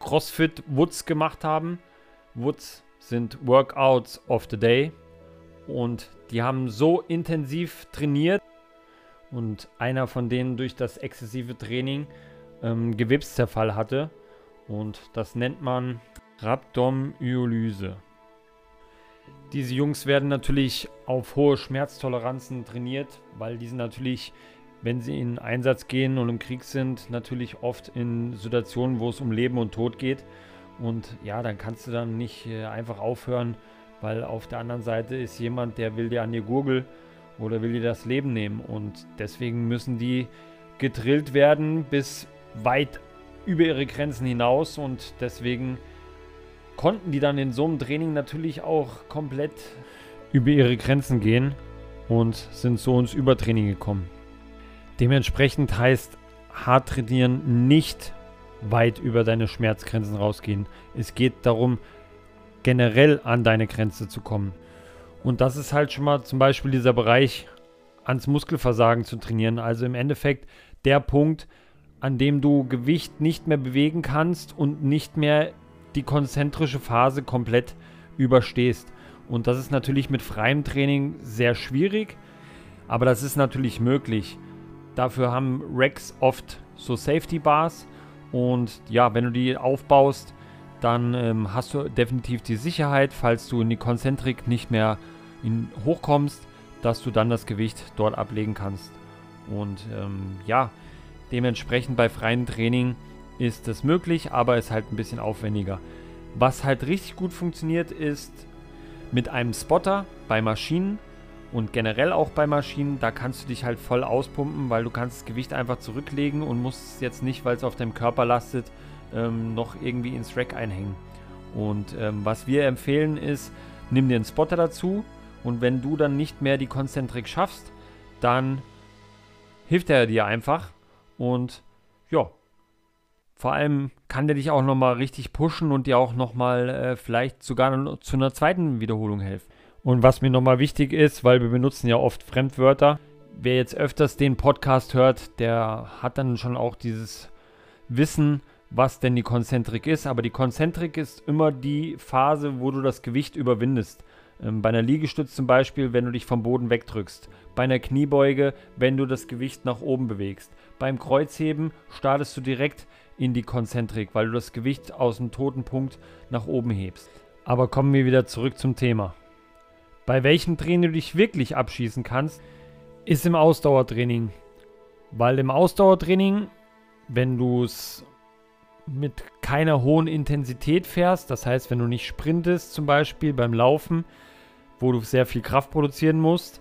CrossFit Woods gemacht haben. Woods sind Workouts of the Day. Und die haben so intensiv trainiert und einer von denen durch das exzessive Training ähm, Gewebszerfall hatte. Und das nennt man Rhabdomyolyse. Diese Jungs werden natürlich auf hohe Schmerztoleranzen trainiert, weil diese natürlich, wenn sie in Einsatz gehen und im Krieg sind, natürlich oft in Situationen, wo es um Leben und Tod geht. Und ja, dann kannst du dann nicht äh, einfach aufhören, weil auf der anderen Seite ist jemand, der will dir an die Gurgel oder will dir das Leben nehmen. Und deswegen müssen die gedrillt werden bis weit über ihre Grenzen hinaus und deswegen konnten die dann in so einem Training natürlich auch komplett über ihre Grenzen gehen und sind so ins Übertraining gekommen. Dementsprechend heißt hart trainieren nicht weit über deine Schmerzgrenzen rausgehen. Es geht darum, generell an deine Grenze zu kommen. Und das ist halt schon mal zum Beispiel dieser Bereich, ans Muskelversagen zu trainieren. Also im Endeffekt der Punkt, an dem du Gewicht nicht mehr bewegen kannst und nicht mehr die konzentrische Phase komplett überstehst. Und das ist natürlich mit freiem Training sehr schwierig, aber das ist natürlich möglich. Dafür haben Racks oft so Safety Bars und ja, wenn du die aufbaust, dann ähm, hast du definitiv die Sicherheit, falls du in die Konzentrik nicht mehr in, hochkommst, dass du dann das Gewicht dort ablegen kannst. Und ähm, ja, dementsprechend bei freiem Training ist das möglich, aber ist halt ein bisschen aufwendiger. Was halt richtig gut funktioniert, ist mit einem Spotter bei Maschinen und generell auch bei Maschinen, da kannst du dich halt voll auspumpen, weil du kannst das Gewicht einfach zurücklegen und musst es jetzt nicht, weil es auf deinem Körper lastet, ähm, noch irgendwie ins Rack einhängen. Und ähm, was wir empfehlen ist, nimm dir einen Spotter dazu und wenn du dann nicht mehr die Konzentrik schaffst, dann hilft er dir einfach und ja, vor allem kann der dich auch nochmal richtig pushen und dir auch nochmal äh, vielleicht sogar zu einer zweiten Wiederholung helfen. Und was mir nochmal wichtig ist, weil wir benutzen ja oft Fremdwörter, wer jetzt öfters den Podcast hört, der hat dann schon auch dieses Wissen, was denn die Konzentrik ist. Aber die Konzentrik ist immer die Phase, wo du das Gewicht überwindest. Ähm, bei einer Liegestütz zum Beispiel, wenn du dich vom Boden wegdrückst. Bei einer Kniebeuge, wenn du das Gewicht nach oben bewegst. Beim Kreuzheben startest du direkt in die Konzentrik, weil du das Gewicht aus dem toten Punkt nach oben hebst. Aber kommen wir wieder zurück zum Thema. Bei welchem Training du dich wirklich abschießen kannst, ist im Ausdauertraining. Weil im Ausdauertraining, wenn du es mit keiner hohen Intensität fährst, das heißt, wenn du nicht sprintest, zum Beispiel beim Laufen, wo du sehr viel Kraft produzieren musst,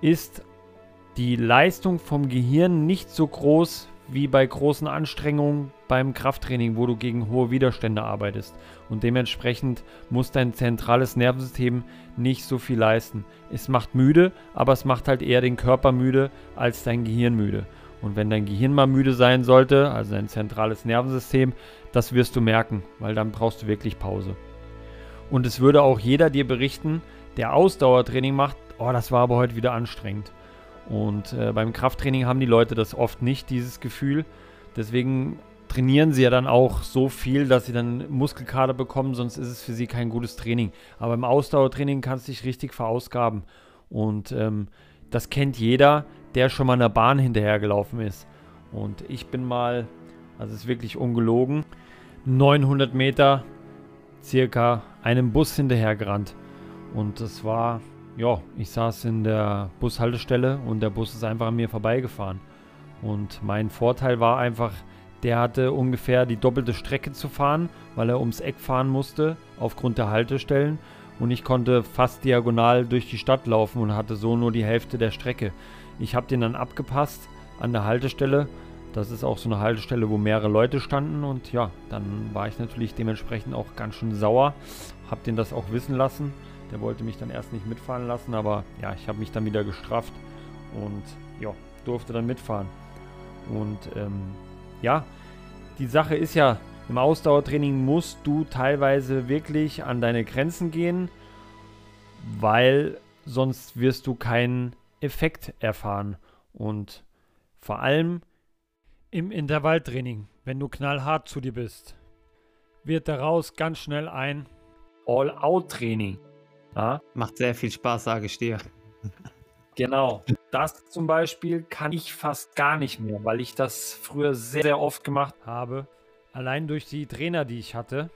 ist die Leistung vom Gehirn nicht so groß wie bei großen Anstrengungen beim Krafttraining, wo du gegen hohe Widerstände arbeitest. Und dementsprechend muss dein zentrales Nervensystem nicht so viel leisten. Es macht müde, aber es macht halt eher den Körper müde als dein Gehirn müde. Und wenn dein Gehirn mal müde sein sollte, also dein zentrales Nervensystem, das wirst du merken, weil dann brauchst du wirklich Pause. Und es würde auch jeder dir berichten, der Ausdauertraining macht, oh, das war aber heute wieder anstrengend. Und äh, beim Krafttraining haben die Leute das oft nicht, dieses Gefühl. Deswegen trainieren sie ja dann auch so viel, dass sie dann Muskelkater bekommen, sonst ist es für sie kein gutes Training. Aber im Ausdauertraining kannst du dich richtig verausgaben. Und ähm, das kennt jeder, der schon mal einer Bahn hinterhergelaufen ist. Und ich bin mal, also ist wirklich ungelogen, 900 Meter circa einem Bus hinterhergerannt. Und das war ja, ich saß in der Bushaltestelle und der Bus ist einfach an mir vorbeigefahren. Und mein Vorteil war einfach, der hatte ungefähr die doppelte Strecke zu fahren, weil er ums Eck fahren musste, aufgrund der Haltestellen. Und ich konnte fast diagonal durch die Stadt laufen und hatte so nur die Hälfte der Strecke. Ich habe den dann abgepasst an der Haltestelle. Das ist auch so eine Haltestelle, wo mehrere Leute standen. Und ja, dann war ich natürlich dementsprechend auch ganz schön sauer. Habe den das auch wissen lassen. Der wollte mich dann erst nicht mitfahren lassen, aber ja, ich habe mich dann wieder gestrafft und ja, durfte dann mitfahren. Und ähm, ja, die Sache ist ja, im Ausdauertraining musst du teilweise wirklich an deine Grenzen gehen, weil sonst wirst du keinen Effekt erfahren. Und vor allem im Intervalltraining, wenn du knallhart zu dir bist, wird daraus ganz schnell ein All-Out-Training. Ja? Macht sehr viel Spaß, sage ich dir. Genau. Das zum Beispiel kann ich fast gar nicht mehr, weil ich das früher sehr, sehr oft gemacht habe. Allein durch die Trainer, die ich hatte.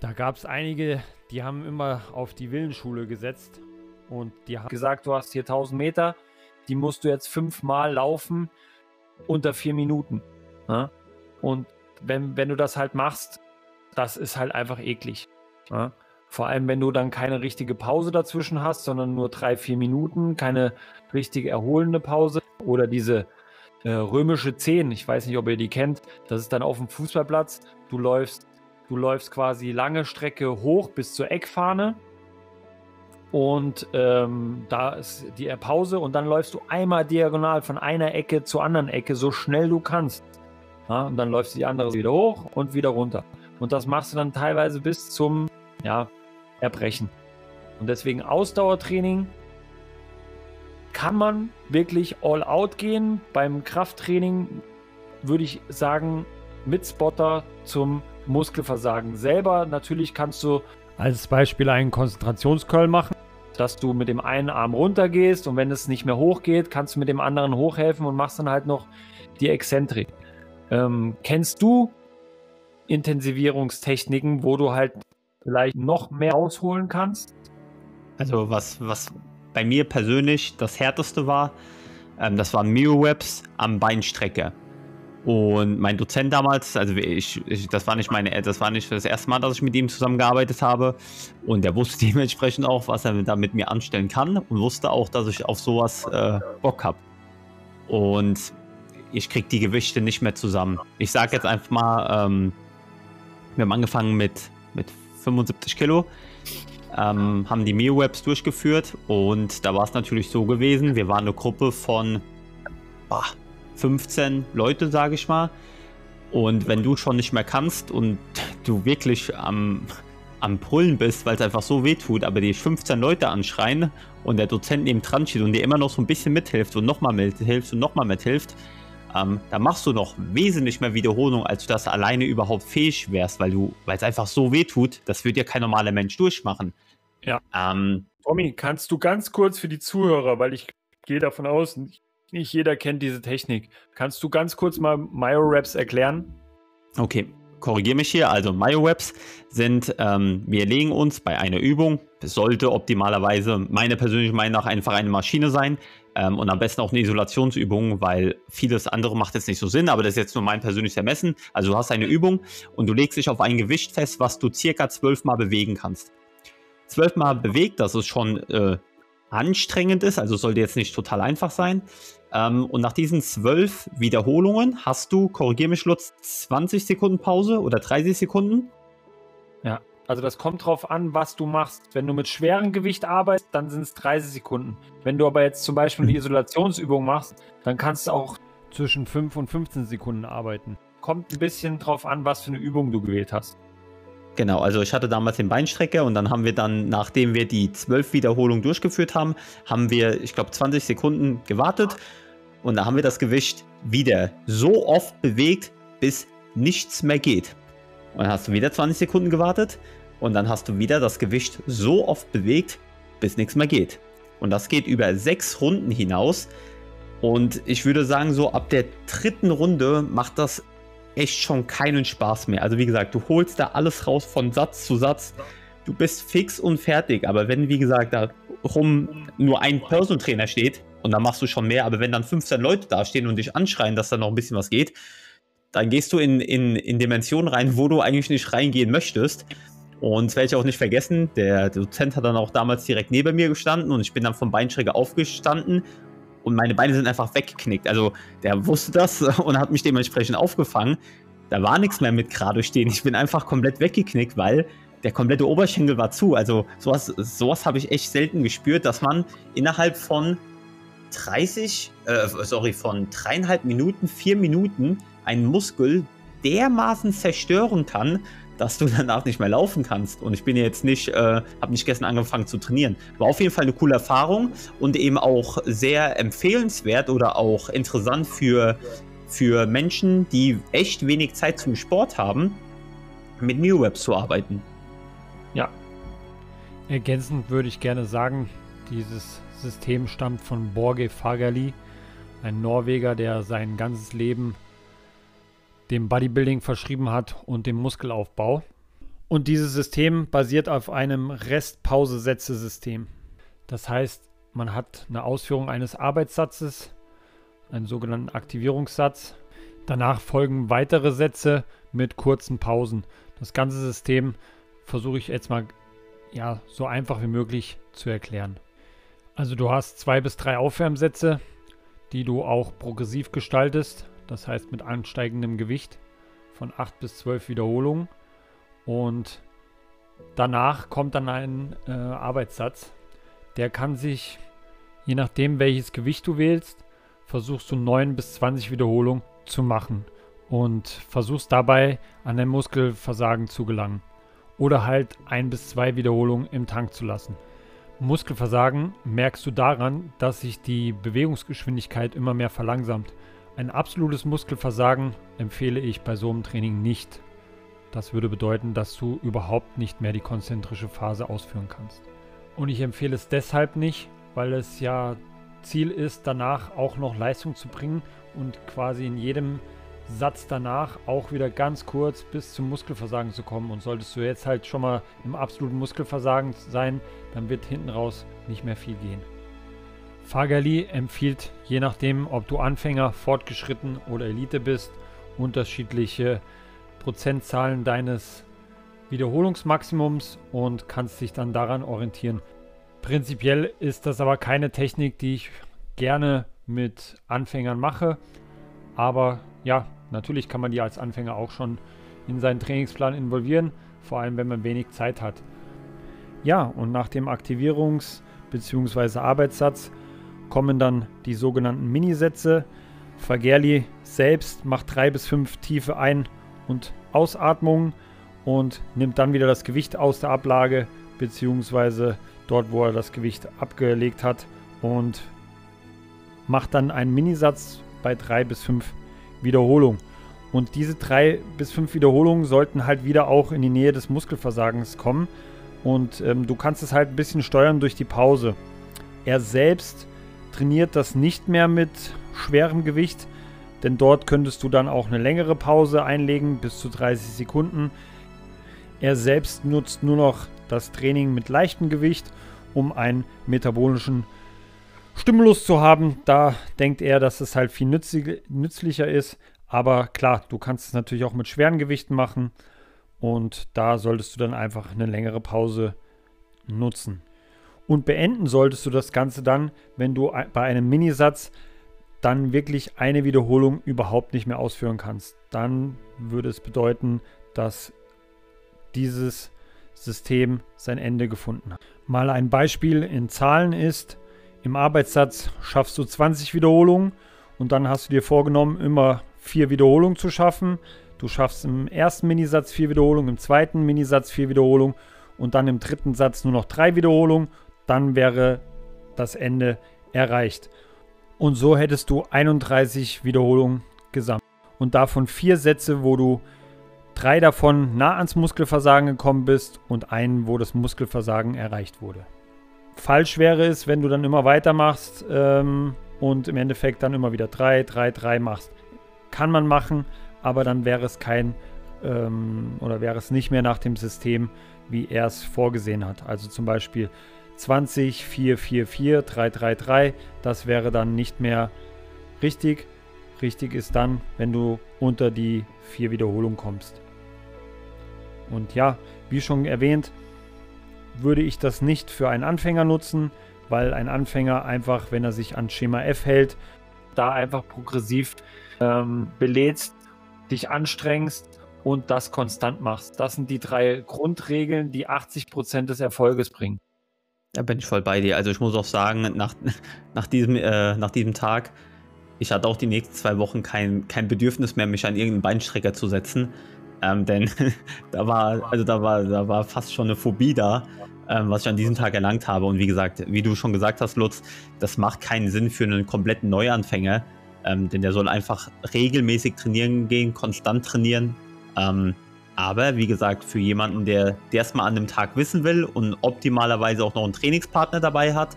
Da gab es einige, die haben immer auf die Willenschule gesetzt. Und die haben gesagt, du hast hier 1000 Meter, die musst du jetzt fünfmal laufen unter vier Minuten. Ja? Und wenn, wenn du das halt machst, das ist halt einfach eklig. Ja? Vor allem, wenn du dann keine richtige Pause dazwischen hast, sondern nur drei, vier Minuten, keine richtige erholende Pause. Oder diese äh, römische 10, ich weiß nicht, ob ihr die kennt, das ist dann auf dem Fußballplatz. Du läufst, du läufst quasi lange Strecke hoch bis zur Eckfahne. Und ähm, da ist die Pause und dann läufst du einmal diagonal von einer Ecke zur anderen Ecke, so schnell du kannst. Ja, und dann läufst du die andere wieder hoch und wieder runter. Und das machst du dann teilweise bis zum, ja, erbrechen. Und deswegen Ausdauertraining kann man wirklich all out gehen. Beim Krafttraining würde ich sagen, mit Spotter zum Muskelversagen selber. Natürlich kannst du als Beispiel einen Konzentrationscurl machen, dass du mit dem einen Arm runtergehst und wenn es nicht mehr hochgeht, kannst du mit dem anderen hochhelfen und machst dann halt noch die Exzentrik. Ähm, kennst du Intensivierungstechniken, wo du halt vielleicht noch mehr ausholen kannst? Also was, was bei mir persönlich das härteste war, ähm, das waren Mio-Webs am Beinstrecke. Und mein Dozent damals, also ich, ich, das war nicht meine, das war nicht das erste Mal, dass ich mit ihm zusammengearbeitet habe. Und er wusste [LAUGHS] dementsprechend auch, was er da mit mir anstellen kann und wusste auch, dass ich auf sowas äh, Bock habe. Und ich krieg die Gewichte nicht mehr zusammen. Ich sage jetzt einfach mal, ähm, wir haben angefangen mit, mit 75 Kilo, ähm, haben die Mio-Webs durchgeführt und da war es natürlich so gewesen, wir waren eine Gruppe von boah, 15 Leute, sage ich mal. Und wenn du schon nicht mehr kannst und du wirklich am, am Brüllen bist, weil es einfach so weh tut, aber die 15 Leute anschreien und der Dozent neben dran steht und dir immer noch so ein bisschen mithilft und nochmal mithilft und nochmal mithilft, ähm, da machst du noch wesentlich mehr Wiederholung, als du das alleine überhaupt fähig wärst, weil du, weil es einfach so weh tut, das wird ja kein normaler Mensch durchmachen. Ja. Ähm, Tommy, kannst du ganz kurz für die Zuhörer, weil ich gehe davon aus, nicht jeder kennt diese Technik. Kannst du ganz kurz mal Myo-Raps erklären? Okay, korrigiere mich hier. Also Myo-Webs sind, ähm, wir legen uns bei einer Übung, es sollte optimalerweise meiner persönlichen Meinung nach einfach eine Maschine sein ähm, und am besten auch eine Isolationsübung, weil vieles andere macht jetzt nicht so Sinn, aber das ist jetzt nur mein persönliches Ermessen. Also du hast eine Übung und du legst dich auf ein Gewicht fest, was du circa zwölfmal bewegen kannst. Zwölfmal bewegt, das ist schon äh, anstrengend ist, also sollte jetzt nicht total einfach sein. Ähm, und nach diesen zwölf Wiederholungen hast du, korrigier mich Lutz, 20 Sekunden Pause oder 30 Sekunden? Ja, also das kommt drauf an, was du machst. Wenn du mit schwerem Gewicht arbeitest, dann sind es 30 Sekunden. Wenn du aber jetzt zum Beispiel eine [LAUGHS] Isolationsübung machst, dann kannst du auch zwischen 5 und 15 Sekunden arbeiten. Kommt ein bisschen drauf an, was für eine Übung du gewählt hast. Genau, also ich hatte damals den Beinstrecker und dann haben wir dann, nachdem wir die zwölf Wiederholungen durchgeführt haben, haben wir, ich glaube, 20 Sekunden gewartet und da haben wir das Gewicht wieder so oft bewegt, bis nichts mehr geht. Und dann hast du wieder 20 Sekunden gewartet und dann hast du wieder das Gewicht so oft bewegt, bis nichts mehr geht. Und das geht über sechs Runden hinaus. Und ich würde sagen, so ab der dritten Runde macht das echt schon keinen Spaß mehr. Also wie gesagt, du holst da alles raus von Satz zu Satz. Du bist fix und fertig. Aber wenn, wie gesagt, da rum nur ein Personal Trainer steht und dann machst du schon mehr, aber wenn dann 15 Leute da stehen und dich anschreien, dass da noch ein bisschen was geht, dann gehst du in, in, in Dimensionen rein, wo du eigentlich nicht reingehen möchtest. Und das werde ich auch nicht vergessen. Der Dozent hat dann auch damals direkt neben mir gestanden und ich bin dann vom Beinschräger aufgestanden und meine Beine sind einfach weggeknickt. Also der wusste das [LAUGHS] und hat mich dementsprechend aufgefangen. Da war nichts mehr mit gerade stehen. Ich bin einfach komplett weggeknickt, weil der komplette Oberschenkel war zu. Also sowas, sowas habe ich echt selten gespürt, dass man innerhalb von 30, äh, sorry, von dreieinhalb Minuten, vier Minuten einen Muskel dermaßen zerstören kann, dass du [LAUGHS] danach nicht mehr laufen kannst. Und ich bin jetzt nicht, äh, habe nicht gestern angefangen zu trainieren. War auf jeden Fall eine coole Erfahrung und eben auch sehr empfehlenswert oder auch interessant für, für Menschen, die echt wenig Zeit zum Sport haben, mit New Web zu arbeiten. Ja. Ergänzend würde ich gerne sagen, dieses System stammt von Borge Fagerli, ein Norweger, der sein ganzes Leben dem Bodybuilding verschrieben hat und dem Muskelaufbau. Und dieses System basiert auf einem Rest-Pause-Sätze-System. Das heißt, man hat eine Ausführung eines Arbeitssatzes, einen sogenannten Aktivierungssatz. Danach folgen weitere Sätze mit kurzen Pausen. Das ganze System versuche ich jetzt mal ja, so einfach wie möglich zu erklären. Also du hast zwei bis drei Aufwärmsätze, die du auch progressiv gestaltest. Das heißt mit ansteigendem Gewicht von 8 bis 12 Wiederholungen. Und danach kommt dann ein äh, Arbeitssatz. Der kann sich, je nachdem welches Gewicht du wählst, versuchst du 9 bis 20 Wiederholungen zu machen und versuchst dabei an dein Muskelversagen zu gelangen. Oder halt ein bis zwei Wiederholungen im Tank zu lassen. Muskelversagen merkst du daran, dass sich die Bewegungsgeschwindigkeit immer mehr verlangsamt. Ein absolutes Muskelversagen empfehle ich bei so einem Training nicht. Das würde bedeuten, dass du überhaupt nicht mehr die konzentrische Phase ausführen kannst. Und ich empfehle es deshalb nicht, weil es ja Ziel ist, danach auch noch Leistung zu bringen und quasi in jedem Satz danach auch wieder ganz kurz bis zum Muskelversagen zu kommen. Und solltest du jetzt halt schon mal im absoluten Muskelversagen sein, dann wird hinten raus nicht mehr viel gehen. Fagerli empfiehlt, je nachdem, ob du Anfänger, fortgeschritten oder Elite bist, unterschiedliche Prozentzahlen deines Wiederholungsmaximums und kannst dich dann daran orientieren. Prinzipiell ist das aber keine Technik, die ich gerne mit Anfängern mache. Aber ja, natürlich kann man die als Anfänger auch schon in seinen Trainingsplan involvieren, vor allem wenn man wenig Zeit hat. Ja, und nach dem Aktivierungs- bzw. Arbeitssatz kommen dann die sogenannten Minisätze. Fagerli selbst macht drei bis fünf tiefe Ein- und Ausatmungen und nimmt dann wieder das Gewicht aus der Ablage beziehungsweise dort, wo er das Gewicht abgelegt hat und macht dann einen Minisatz bei drei bis fünf Wiederholungen. Und diese drei bis fünf Wiederholungen sollten halt wieder auch in die Nähe des Muskelversagens kommen. Und ähm, du kannst es halt ein bisschen steuern durch die Pause. Er selbst trainiert das nicht mehr mit schwerem Gewicht, denn dort könntest du dann auch eine längere Pause einlegen, bis zu 30 Sekunden. Er selbst nutzt nur noch das Training mit leichtem Gewicht, um einen metabolischen Stimulus zu haben. Da denkt er, dass es halt viel nützlicher ist. Aber klar, du kannst es natürlich auch mit schweren Gewichten machen. Und da solltest du dann einfach eine längere Pause nutzen. Und beenden solltest du das Ganze dann, wenn du bei einem Minisatz dann wirklich eine Wiederholung überhaupt nicht mehr ausführen kannst. Dann würde es bedeuten, dass dieses System sein Ende gefunden hat. Mal ein Beispiel in Zahlen ist, im Arbeitssatz schaffst du 20 Wiederholungen und dann hast du dir vorgenommen, immer vier Wiederholungen zu schaffen. Du schaffst im ersten Minisatz vier Wiederholungen, im zweiten Minisatz vier Wiederholungen und dann im dritten Satz nur noch drei Wiederholungen dann wäre das Ende erreicht. Und so hättest du 31 Wiederholungen gesammelt. Und davon vier Sätze, wo du drei davon nah ans Muskelversagen gekommen bist und einen, wo das Muskelversagen erreicht wurde. Falsch wäre es, wenn du dann immer weitermachst ähm, und im Endeffekt dann immer wieder drei, drei, drei machst. Kann man machen, aber dann wäre es kein ähm, oder wäre es nicht mehr nach dem System, wie er es vorgesehen hat. Also zum Beispiel 20 444 333. Das wäre dann nicht mehr richtig. Richtig ist dann, wenn du unter die vier Wiederholungen kommst. Und ja, wie schon erwähnt, würde ich das nicht für einen Anfänger nutzen, weil ein Anfänger einfach, wenn er sich an Schema F hält, da einfach progressiv ähm, belädst, dich anstrengst und das konstant machst. Das sind die drei Grundregeln, die 80% des Erfolges bringen. Da bin ich voll bei dir. Also ich muss auch sagen, nach, [LAUGHS] nach, diesem, äh, nach diesem Tag, ich hatte auch die nächsten zwei Wochen kein, kein Bedürfnis mehr, mich an irgendeinen Beinstrecker zu setzen. Ähm, denn [LAUGHS] da war, also da war, da war fast schon eine Phobie da, ähm, was ich an diesem Tag erlangt habe. Und wie gesagt, wie du schon gesagt hast, Lutz, das macht keinen Sinn für einen kompletten Neuanfänger. Ähm, denn der soll einfach regelmäßig trainieren gehen, konstant trainieren. Ähm, aber wie gesagt, für jemanden, der es mal an dem Tag wissen will und optimalerweise auch noch einen Trainingspartner dabei hat,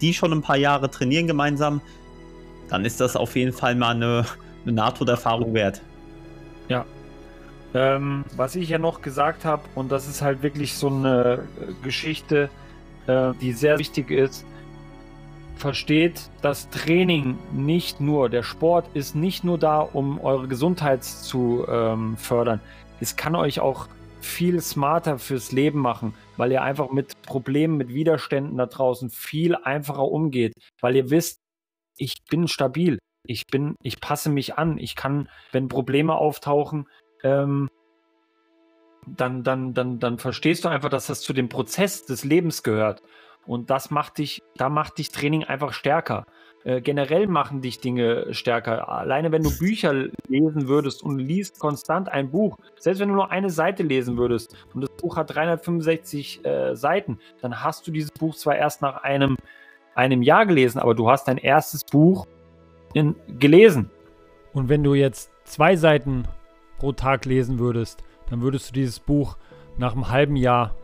die schon ein paar Jahre trainieren gemeinsam, dann ist das auf jeden Fall mal eine, eine Nahtoderfahrung wert. Ja. Ähm, was ich ja noch gesagt habe, und das ist halt wirklich so eine Geschichte, äh, die sehr wichtig ist, versteht, das Training nicht nur, der Sport ist nicht nur da, um eure Gesundheit zu ähm, fördern es kann euch auch viel smarter fürs Leben machen, weil ihr einfach mit Problemen, mit Widerständen da draußen viel einfacher umgeht, weil ihr wisst, ich bin stabil, ich bin, ich passe mich an, ich kann, wenn Probleme auftauchen, ähm, dann, dann, dann, dann verstehst du einfach, dass das zu dem Prozess des Lebens gehört. Und das macht dich, da macht dich Training einfach stärker. Äh, generell machen dich Dinge stärker. Alleine wenn du Bücher lesen würdest und liest konstant ein Buch, selbst wenn du nur eine Seite lesen würdest und das Buch hat 365 äh, Seiten, dann hast du dieses Buch zwar erst nach einem, einem Jahr gelesen, aber du hast dein erstes Buch in, gelesen. Und wenn du jetzt zwei Seiten pro Tag lesen würdest, dann würdest du dieses Buch nach einem halben Jahr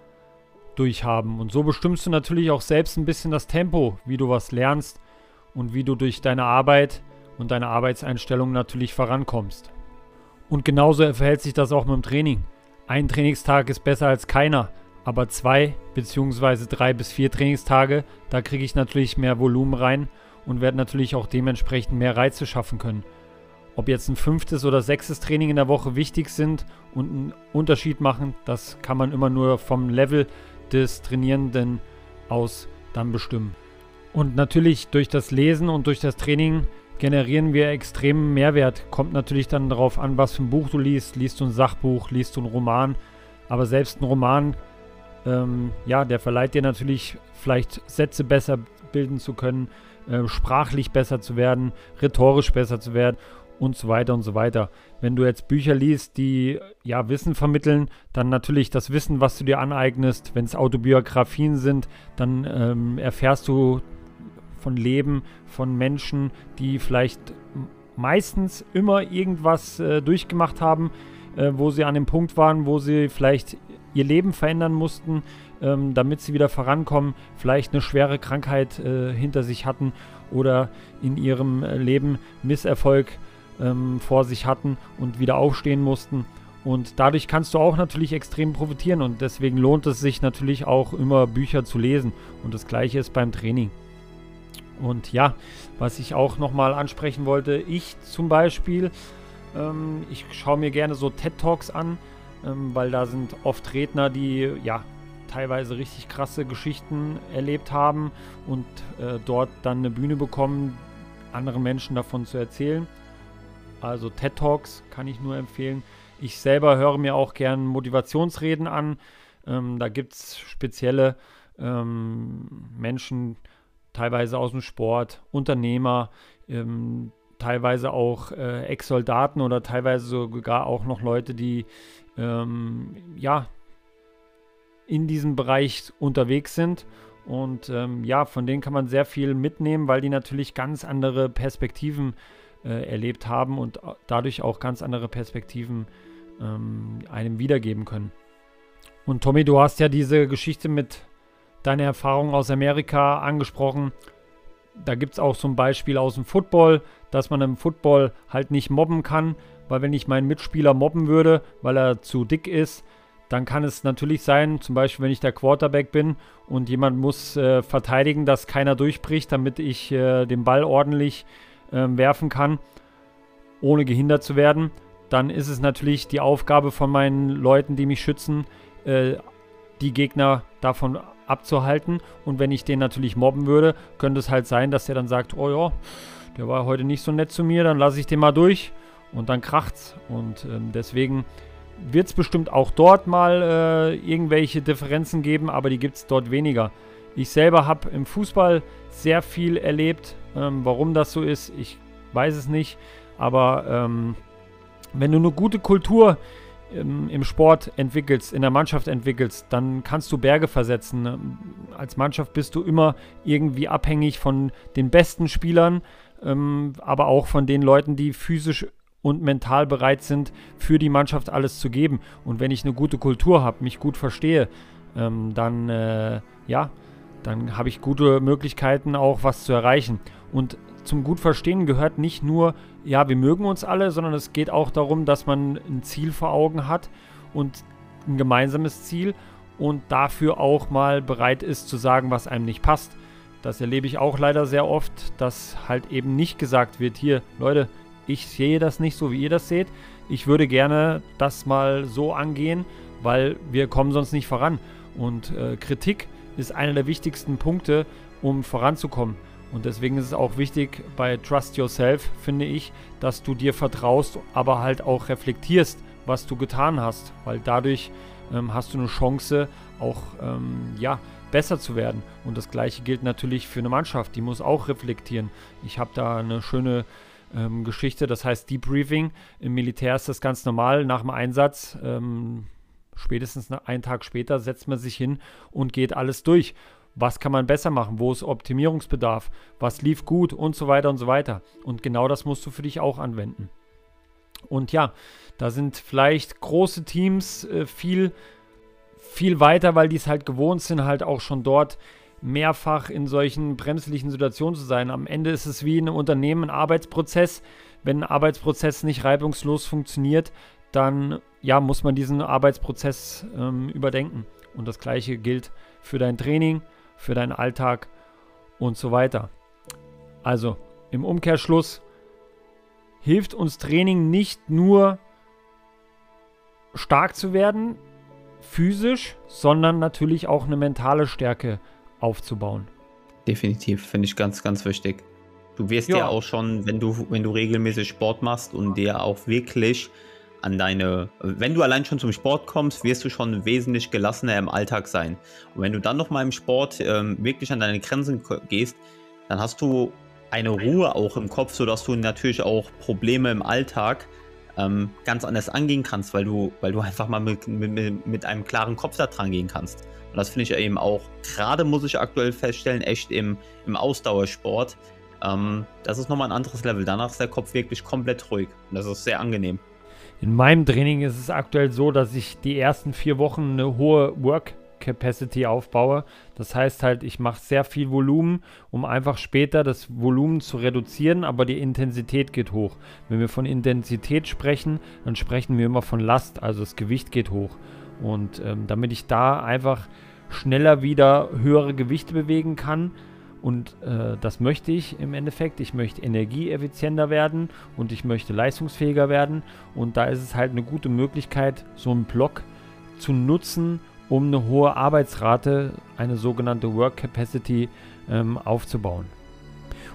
durchhaben. Und so bestimmst du natürlich auch selbst ein bisschen das Tempo, wie du was lernst und wie du durch deine Arbeit und deine Arbeitseinstellung natürlich vorankommst. Und genauso verhält sich das auch mit dem Training. Ein Trainingstag ist besser als keiner, aber zwei bzw. drei bis vier Trainingstage, da kriege ich natürlich mehr Volumen rein und werde natürlich auch dementsprechend mehr Reize schaffen können. Ob jetzt ein fünftes oder sechstes Training in der Woche wichtig sind und einen Unterschied machen, das kann man immer nur vom Level des Trainierenden aus dann bestimmen. Und natürlich durch das Lesen und durch das Training generieren wir extremen Mehrwert. Kommt natürlich dann darauf an, was für ein Buch du liest. Liest du ein Sachbuch, liest du einen Roman. Aber selbst ein Roman, ähm, ja, der verleiht dir natürlich vielleicht Sätze besser bilden zu können, äh, sprachlich besser zu werden, rhetorisch besser zu werden und so weiter und so weiter. Wenn du jetzt Bücher liest, die ja Wissen vermitteln, dann natürlich das Wissen, was du dir aneignest. Wenn es Autobiografien sind, dann ähm, erfährst du von Leben von Menschen, die vielleicht meistens immer irgendwas äh, durchgemacht haben, äh, wo sie an dem Punkt waren, wo sie vielleicht ihr Leben verändern mussten, ähm, damit sie wieder vorankommen, vielleicht eine schwere Krankheit äh, hinter sich hatten oder in ihrem äh, Leben Misserfolg ähm, vor sich hatten und wieder aufstehen mussten. Und dadurch kannst du auch natürlich extrem profitieren und deswegen lohnt es sich natürlich auch immer Bücher zu lesen. Und das gleiche ist beim Training. Und ja, was ich auch nochmal ansprechen wollte, ich zum Beispiel, ähm, ich schaue mir gerne so TED Talks an, ähm, weil da sind oft Redner, die ja teilweise richtig krasse Geschichten erlebt haben und äh, dort dann eine Bühne bekommen, anderen Menschen davon zu erzählen. Also TED Talks kann ich nur empfehlen. Ich selber höre mir auch gern Motivationsreden an. Ähm, da gibt es spezielle ähm, Menschen, teilweise aus dem Sport, Unternehmer, ähm, teilweise auch äh, Ex-Soldaten oder teilweise sogar auch noch Leute, die ähm, ja in diesem Bereich unterwegs sind. Und ähm, ja, von denen kann man sehr viel mitnehmen, weil die natürlich ganz andere Perspektiven äh, erlebt haben und dadurch auch ganz andere Perspektiven ähm, einem wiedergeben können. Und Tommy, du hast ja diese Geschichte mit deiner Erfahrung aus Amerika angesprochen. Da gibt es auch ein Beispiel aus dem Football, dass man im Football halt nicht mobben kann, weil wenn ich meinen Mitspieler mobben würde, weil er zu dick ist, dann kann es natürlich sein, zum Beispiel wenn ich der Quarterback bin und jemand muss äh, verteidigen, dass keiner durchbricht, damit ich äh, den Ball ordentlich äh, werfen kann, ohne gehindert zu werden, dann ist es natürlich die Aufgabe von meinen Leuten, die mich schützen, äh, die Gegner davon abzuhalten. Und wenn ich den natürlich mobben würde, könnte es halt sein, dass der dann sagt, oh ja, der war heute nicht so nett zu mir, dann lasse ich den mal durch und dann kracht's. Und ähm, deswegen wird es bestimmt auch dort mal äh, irgendwelche Differenzen geben, aber die gibt es dort weniger. Ich selber habe im Fußball sehr viel erlebt. Ähm, warum das so ist, ich weiß es nicht. Aber ähm, wenn du eine gute Kultur im, im, Sport entwickelst, in der Mannschaft entwickelst, dann kannst du Berge versetzen. Als Mannschaft bist du immer irgendwie abhängig von den besten Spielern, ähm, aber auch von den Leuten, die physisch und mental bereit sind, für die Mannschaft alles zu geben. Und wenn ich eine gute Kultur habe, mich gut verstehe, ähm, dann äh, ja, dann habe ich gute Möglichkeiten auch was zu erreichen. Und zum gut verstehen gehört nicht nur, ja, wir mögen uns alle, sondern es geht auch darum, dass man ein Ziel vor Augen hat und ein gemeinsames Ziel und dafür auch mal bereit ist zu sagen, was einem nicht passt. Das erlebe ich auch leider sehr oft, dass halt eben nicht gesagt wird, hier, Leute, ich sehe das nicht so, wie ihr das seht. Ich würde gerne das mal so angehen, weil wir kommen sonst nicht voran. Und äh, Kritik ist einer der wichtigsten Punkte, um voranzukommen. Und deswegen ist es auch wichtig bei Trust Yourself, finde ich, dass du dir vertraust, aber halt auch reflektierst, was du getan hast, weil dadurch ähm, hast du eine Chance, auch ähm, ja, besser zu werden. Und das gleiche gilt natürlich für eine Mannschaft, die muss auch reflektieren. Ich habe da eine schöne ähm, Geschichte, das heißt Debriefing. Im Militär ist das ganz normal nach dem Einsatz. Ähm, spätestens einen Tag später setzt man sich hin und geht alles durch. Was kann man besser machen? Wo ist Optimierungsbedarf? Was lief gut? Und so weiter und so weiter. Und genau das musst du für dich auch anwenden. Und ja, da sind vielleicht große Teams äh, viel, viel weiter, weil die es halt gewohnt sind, halt auch schon dort mehrfach in solchen bremslichen Situationen zu sein. Am Ende ist es wie in einem Unternehmen ein Arbeitsprozess. Wenn ein Arbeitsprozess nicht reibungslos funktioniert, dann ja, muss man diesen Arbeitsprozess ähm, überdenken. Und das gleiche gilt für dein Training, für deinen Alltag und so weiter. Also im Umkehrschluss hilft uns Training nicht nur stark zu werden, physisch, sondern natürlich auch eine mentale Stärke aufzubauen. Definitiv, finde ich ganz, ganz wichtig. Du wirst ja. ja auch schon, wenn du, wenn du regelmäßig Sport machst und dir auch wirklich an deine, wenn du allein schon zum Sport kommst, wirst du schon wesentlich gelassener im Alltag sein. Und wenn du dann noch mal im Sport ähm, wirklich an deine Grenzen gehst, dann hast du eine Ruhe auch im Kopf, sodass du natürlich auch Probleme im Alltag ähm, ganz anders angehen kannst, weil du, weil du einfach mal mit, mit, mit einem klaren Kopf da dran gehen kannst. Und das finde ich eben auch, gerade muss ich aktuell feststellen, echt im, im Ausdauersport, ähm, das ist nochmal ein anderes Level. Danach ist der Kopf wirklich komplett ruhig. Und das ist sehr angenehm. In meinem Training ist es aktuell so, dass ich die ersten vier Wochen eine hohe Work Capacity aufbaue. Das heißt halt, ich mache sehr viel Volumen, um einfach später das Volumen zu reduzieren, aber die Intensität geht hoch. Wenn wir von Intensität sprechen, dann sprechen wir immer von Last, also das Gewicht geht hoch. Und ähm, damit ich da einfach schneller wieder höhere Gewichte bewegen kann, und äh, das möchte ich im Endeffekt. Ich möchte energieeffizienter werden und ich möchte leistungsfähiger werden. Und da ist es halt eine gute Möglichkeit, so einen Block zu nutzen, um eine hohe Arbeitsrate, eine sogenannte Work Capacity, ähm, aufzubauen.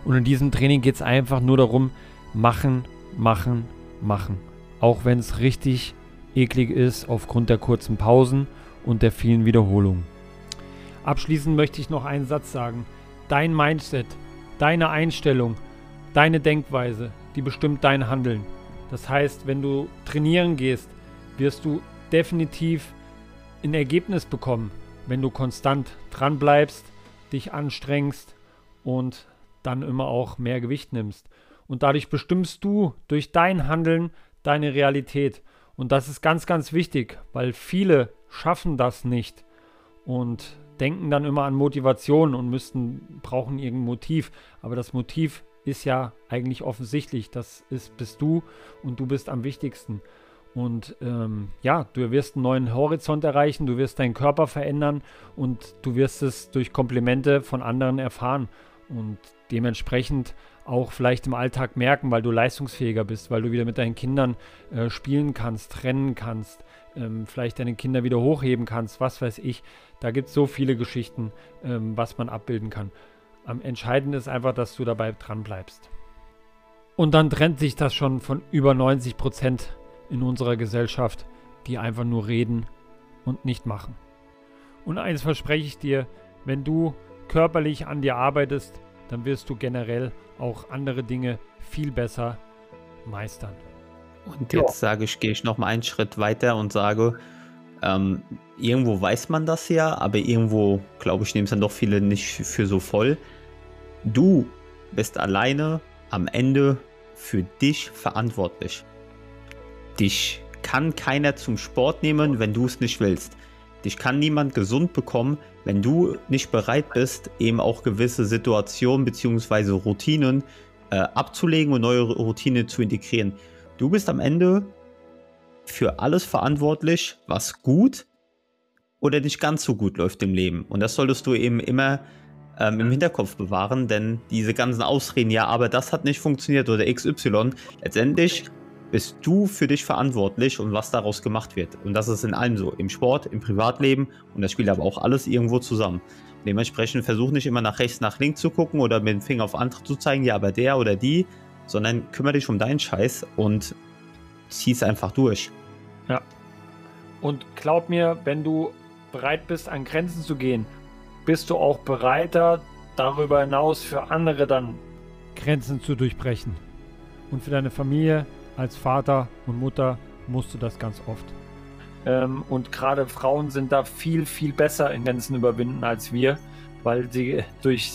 Und in diesem Training geht es einfach nur darum, machen, machen, machen. Auch wenn es richtig eklig ist aufgrund der kurzen Pausen und der vielen Wiederholungen. Abschließend möchte ich noch einen Satz sagen. Dein Mindset, deine Einstellung, deine Denkweise, die bestimmt dein Handeln. Das heißt, wenn du trainieren gehst, wirst du definitiv ein Ergebnis bekommen, wenn du konstant dran bleibst, dich anstrengst und dann immer auch mehr Gewicht nimmst. Und dadurch bestimmst du durch dein Handeln deine Realität. Und das ist ganz, ganz wichtig, weil viele schaffen das nicht. Und denken dann immer an Motivation und müssten, brauchen irgendein Motiv. Aber das Motiv ist ja eigentlich offensichtlich. Das ist, bist du und du bist am wichtigsten. Und ähm, ja, du wirst einen neuen Horizont erreichen, du wirst deinen Körper verändern und du wirst es durch Komplimente von anderen erfahren und dementsprechend auch vielleicht im Alltag merken, weil du leistungsfähiger bist, weil du wieder mit deinen Kindern äh, spielen kannst, rennen kannst, ähm, vielleicht deine Kinder wieder hochheben kannst, was weiß ich. Da gibt es so viele Geschichten, ähm, was man abbilden kann. Am entscheidenden ist einfach, dass du dabei dran bleibst. Und dann trennt sich das schon von über 90 Prozent in unserer Gesellschaft, die einfach nur reden und nicht machen. Und eins verspreche ich dir, wenn du körperlich an dir arbeitest, dann wirst du generell auch andere Dinge viel besser meistern. Und jetzt ja. sage ich, gehe ich noch mal einen Schritt weiter und sage, ähm, irgendwo weiß man das ja, aber irgendwo, glaube ich, nehmen es dann doch viele nicht für so voll. Du bist alleine am Ende für dich verantwortlich. Dich kann keiner zum Sport nehmen, wenn du es nicht willst. Dich kann niemand gesund bekommen, wenn du nicht bereit bist, eben auch gewisse Situationen bzw. Routinen äh, abzulegen und neue Routinen zu integrieren. Du bist am Ende für alles verantwortlich, was gut oder nicht ganz so gut läuft im Leben. Und das solltest du eben immer ähm, im Hinterkopf bewahren, denn diese ganzen Ausreden, ja, aber das hat nicht funktioniert oder XY, letztendlich bist du für dich verantwortlich und was daraus gemacht wird. Und das ist in allem so, im Sport, im Privatleben und das spielt aber auch alles irgendwo zusammen. Dementsprechend versuch nicht immer nach rechts, nach links zu gucken oder mit dem Finger auf andere zu zeigen, ja, aber der oder die, sondern kümmere dich um deinen Scheiß und zieh es einfach durch. Ja. Und glaub mir, wenn du bereit bist, an Grenzen zu gehen, bist du auch bereiter, darüber hinaus für andere dann Grenzen zu durchbrechen. Und für deine Familie als Vater und Mutter musst du das ganz oft. Ähm, und gerade Frauen sind da viel, viel besser in Grenzen überwinden als wir, weil sie durch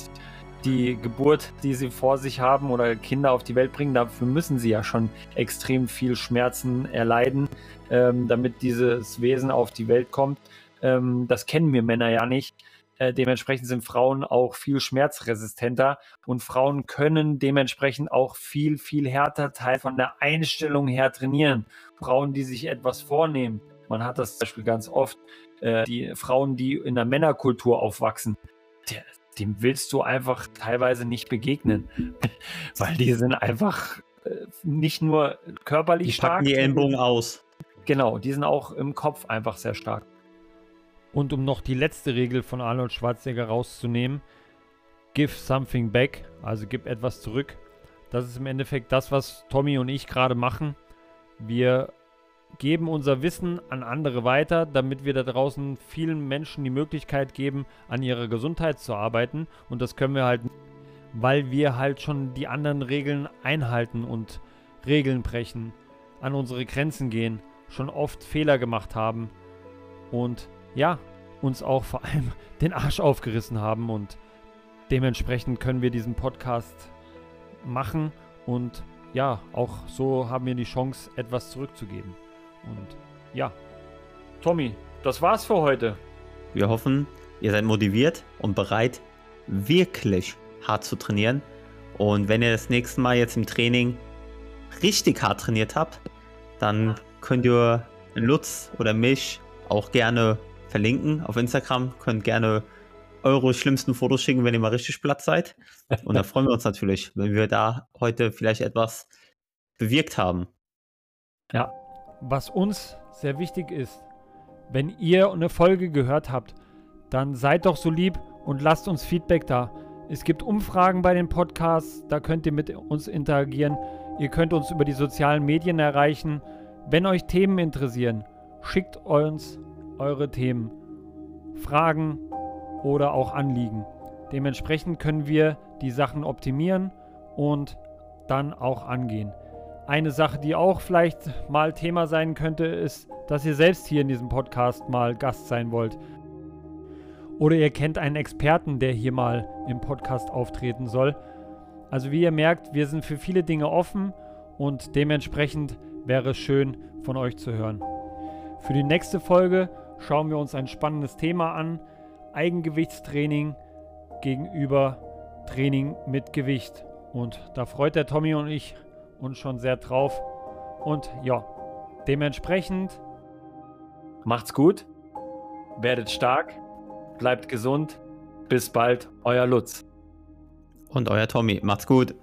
die Geburt, die sie vor sich haben oder Kinder auf die Welt bringen, dafür müssen sie ja schon extrem viel Schmerzen erleiden, ähm, damit dieses Wesen auf die Welt kommt. Ähm, das kennen wir Männer ja nicht. Äh, dementsprechend sind Frauen auch viel schmerzresistenter und Frauen können dementsprechend auch viel, viel härter Teil von der Einstellung her trainieren. Frauen, die sich etwas vornehmen. Man hat das zum Beispiel ganz oft. Äh, die Frauen, die in der Männerkultur aufwachsen, dem willst du einfach teilweise nicht begegnen, [LAUGHS] weil die sind einfach äh, nicht nur körperlich die stark. die Ellenbogen aus. Genau, die sind auch im Kopf einfach sehr stark. Und um noch die letzte Regel von Arnold Schwarzenegger rauszunehmen, give something back, also gib etwas zurück. Das ist im Endeffekt das, was Tommy und ich gerade machen. Wir geben unser Wissen an andere weiter, damit wir da draußen vielen Menschen die Möglichkeit geben, an ihrer Gesundheit zu arbeiten. Und das können wir halt, weil wir halt schon die anderen Regeln einhalten und Regeln brechen, an unsere Grenzen gehen, schon oft Fehler gemacht haben. Und ja, uns auch vor allem [LAUGHS] den Arsch aufgerissen haben und dementsprechend können wir diesen Podcast machen und ja, auch so haben wir die Chance, etwas zurückzugeben. Und ja, Tommy, das war's für heute. Wir hoffen, ihr seid motiviert und bereit, wirklich hart zu trainieren. Und wenn ihr das nächste Mal jetzt im Training richtig hart trainiert habt, dann könnt ihr Lutz oder mich auch gerne verlinken auf Instagram. Könnt gerne eure schlimmsten Fotos schicken, wenn ihr mal richtig platt seid. Und da freuen wir uns natürlich, wenn wir da heute vielleicht etwas bewirkt haben. Ja, was uns sehr wichtig ist, wenn ihr eine Folge gehört habt, dann seid doch so lieb und lasst uns Feedback da. Es gibt Umfragen bei den Podcasts, da könnt ihr mit uns interagieren. Ihr könnt uns über die sozialen Medien erreichen. Wenn euch Themen interessieren, schickt uns eure Themen, Fragen oder auch Anliegen. Dementsprechend können wir die Sachen optimieren und dann auch angehen. Eine Sache, die auch vielleicht mal Thema sein könnte, ist, dass ihr selbst hier in diesem Podcast mal Gast sein wollt. Oder ihr kennt einen Experten, der hier mal im Podcast auftreten soll. Also wie ihr merkt, wir sind für viele Dinge offen und dementsprechend wäre es schön von euch zu hören. Für die nächste Folge schauen wir uns ein spannendes Thema an. Eigengewichtstraining gegenüber Training mit Gewicht. Und da freut der Tommy und ich uns schon sehr drauf. Und ja, dementsprechend macht's gut, werdet stark, bleibt gesund. Bis bald, euer Lutz. Und euer Tommy. Macht's gut.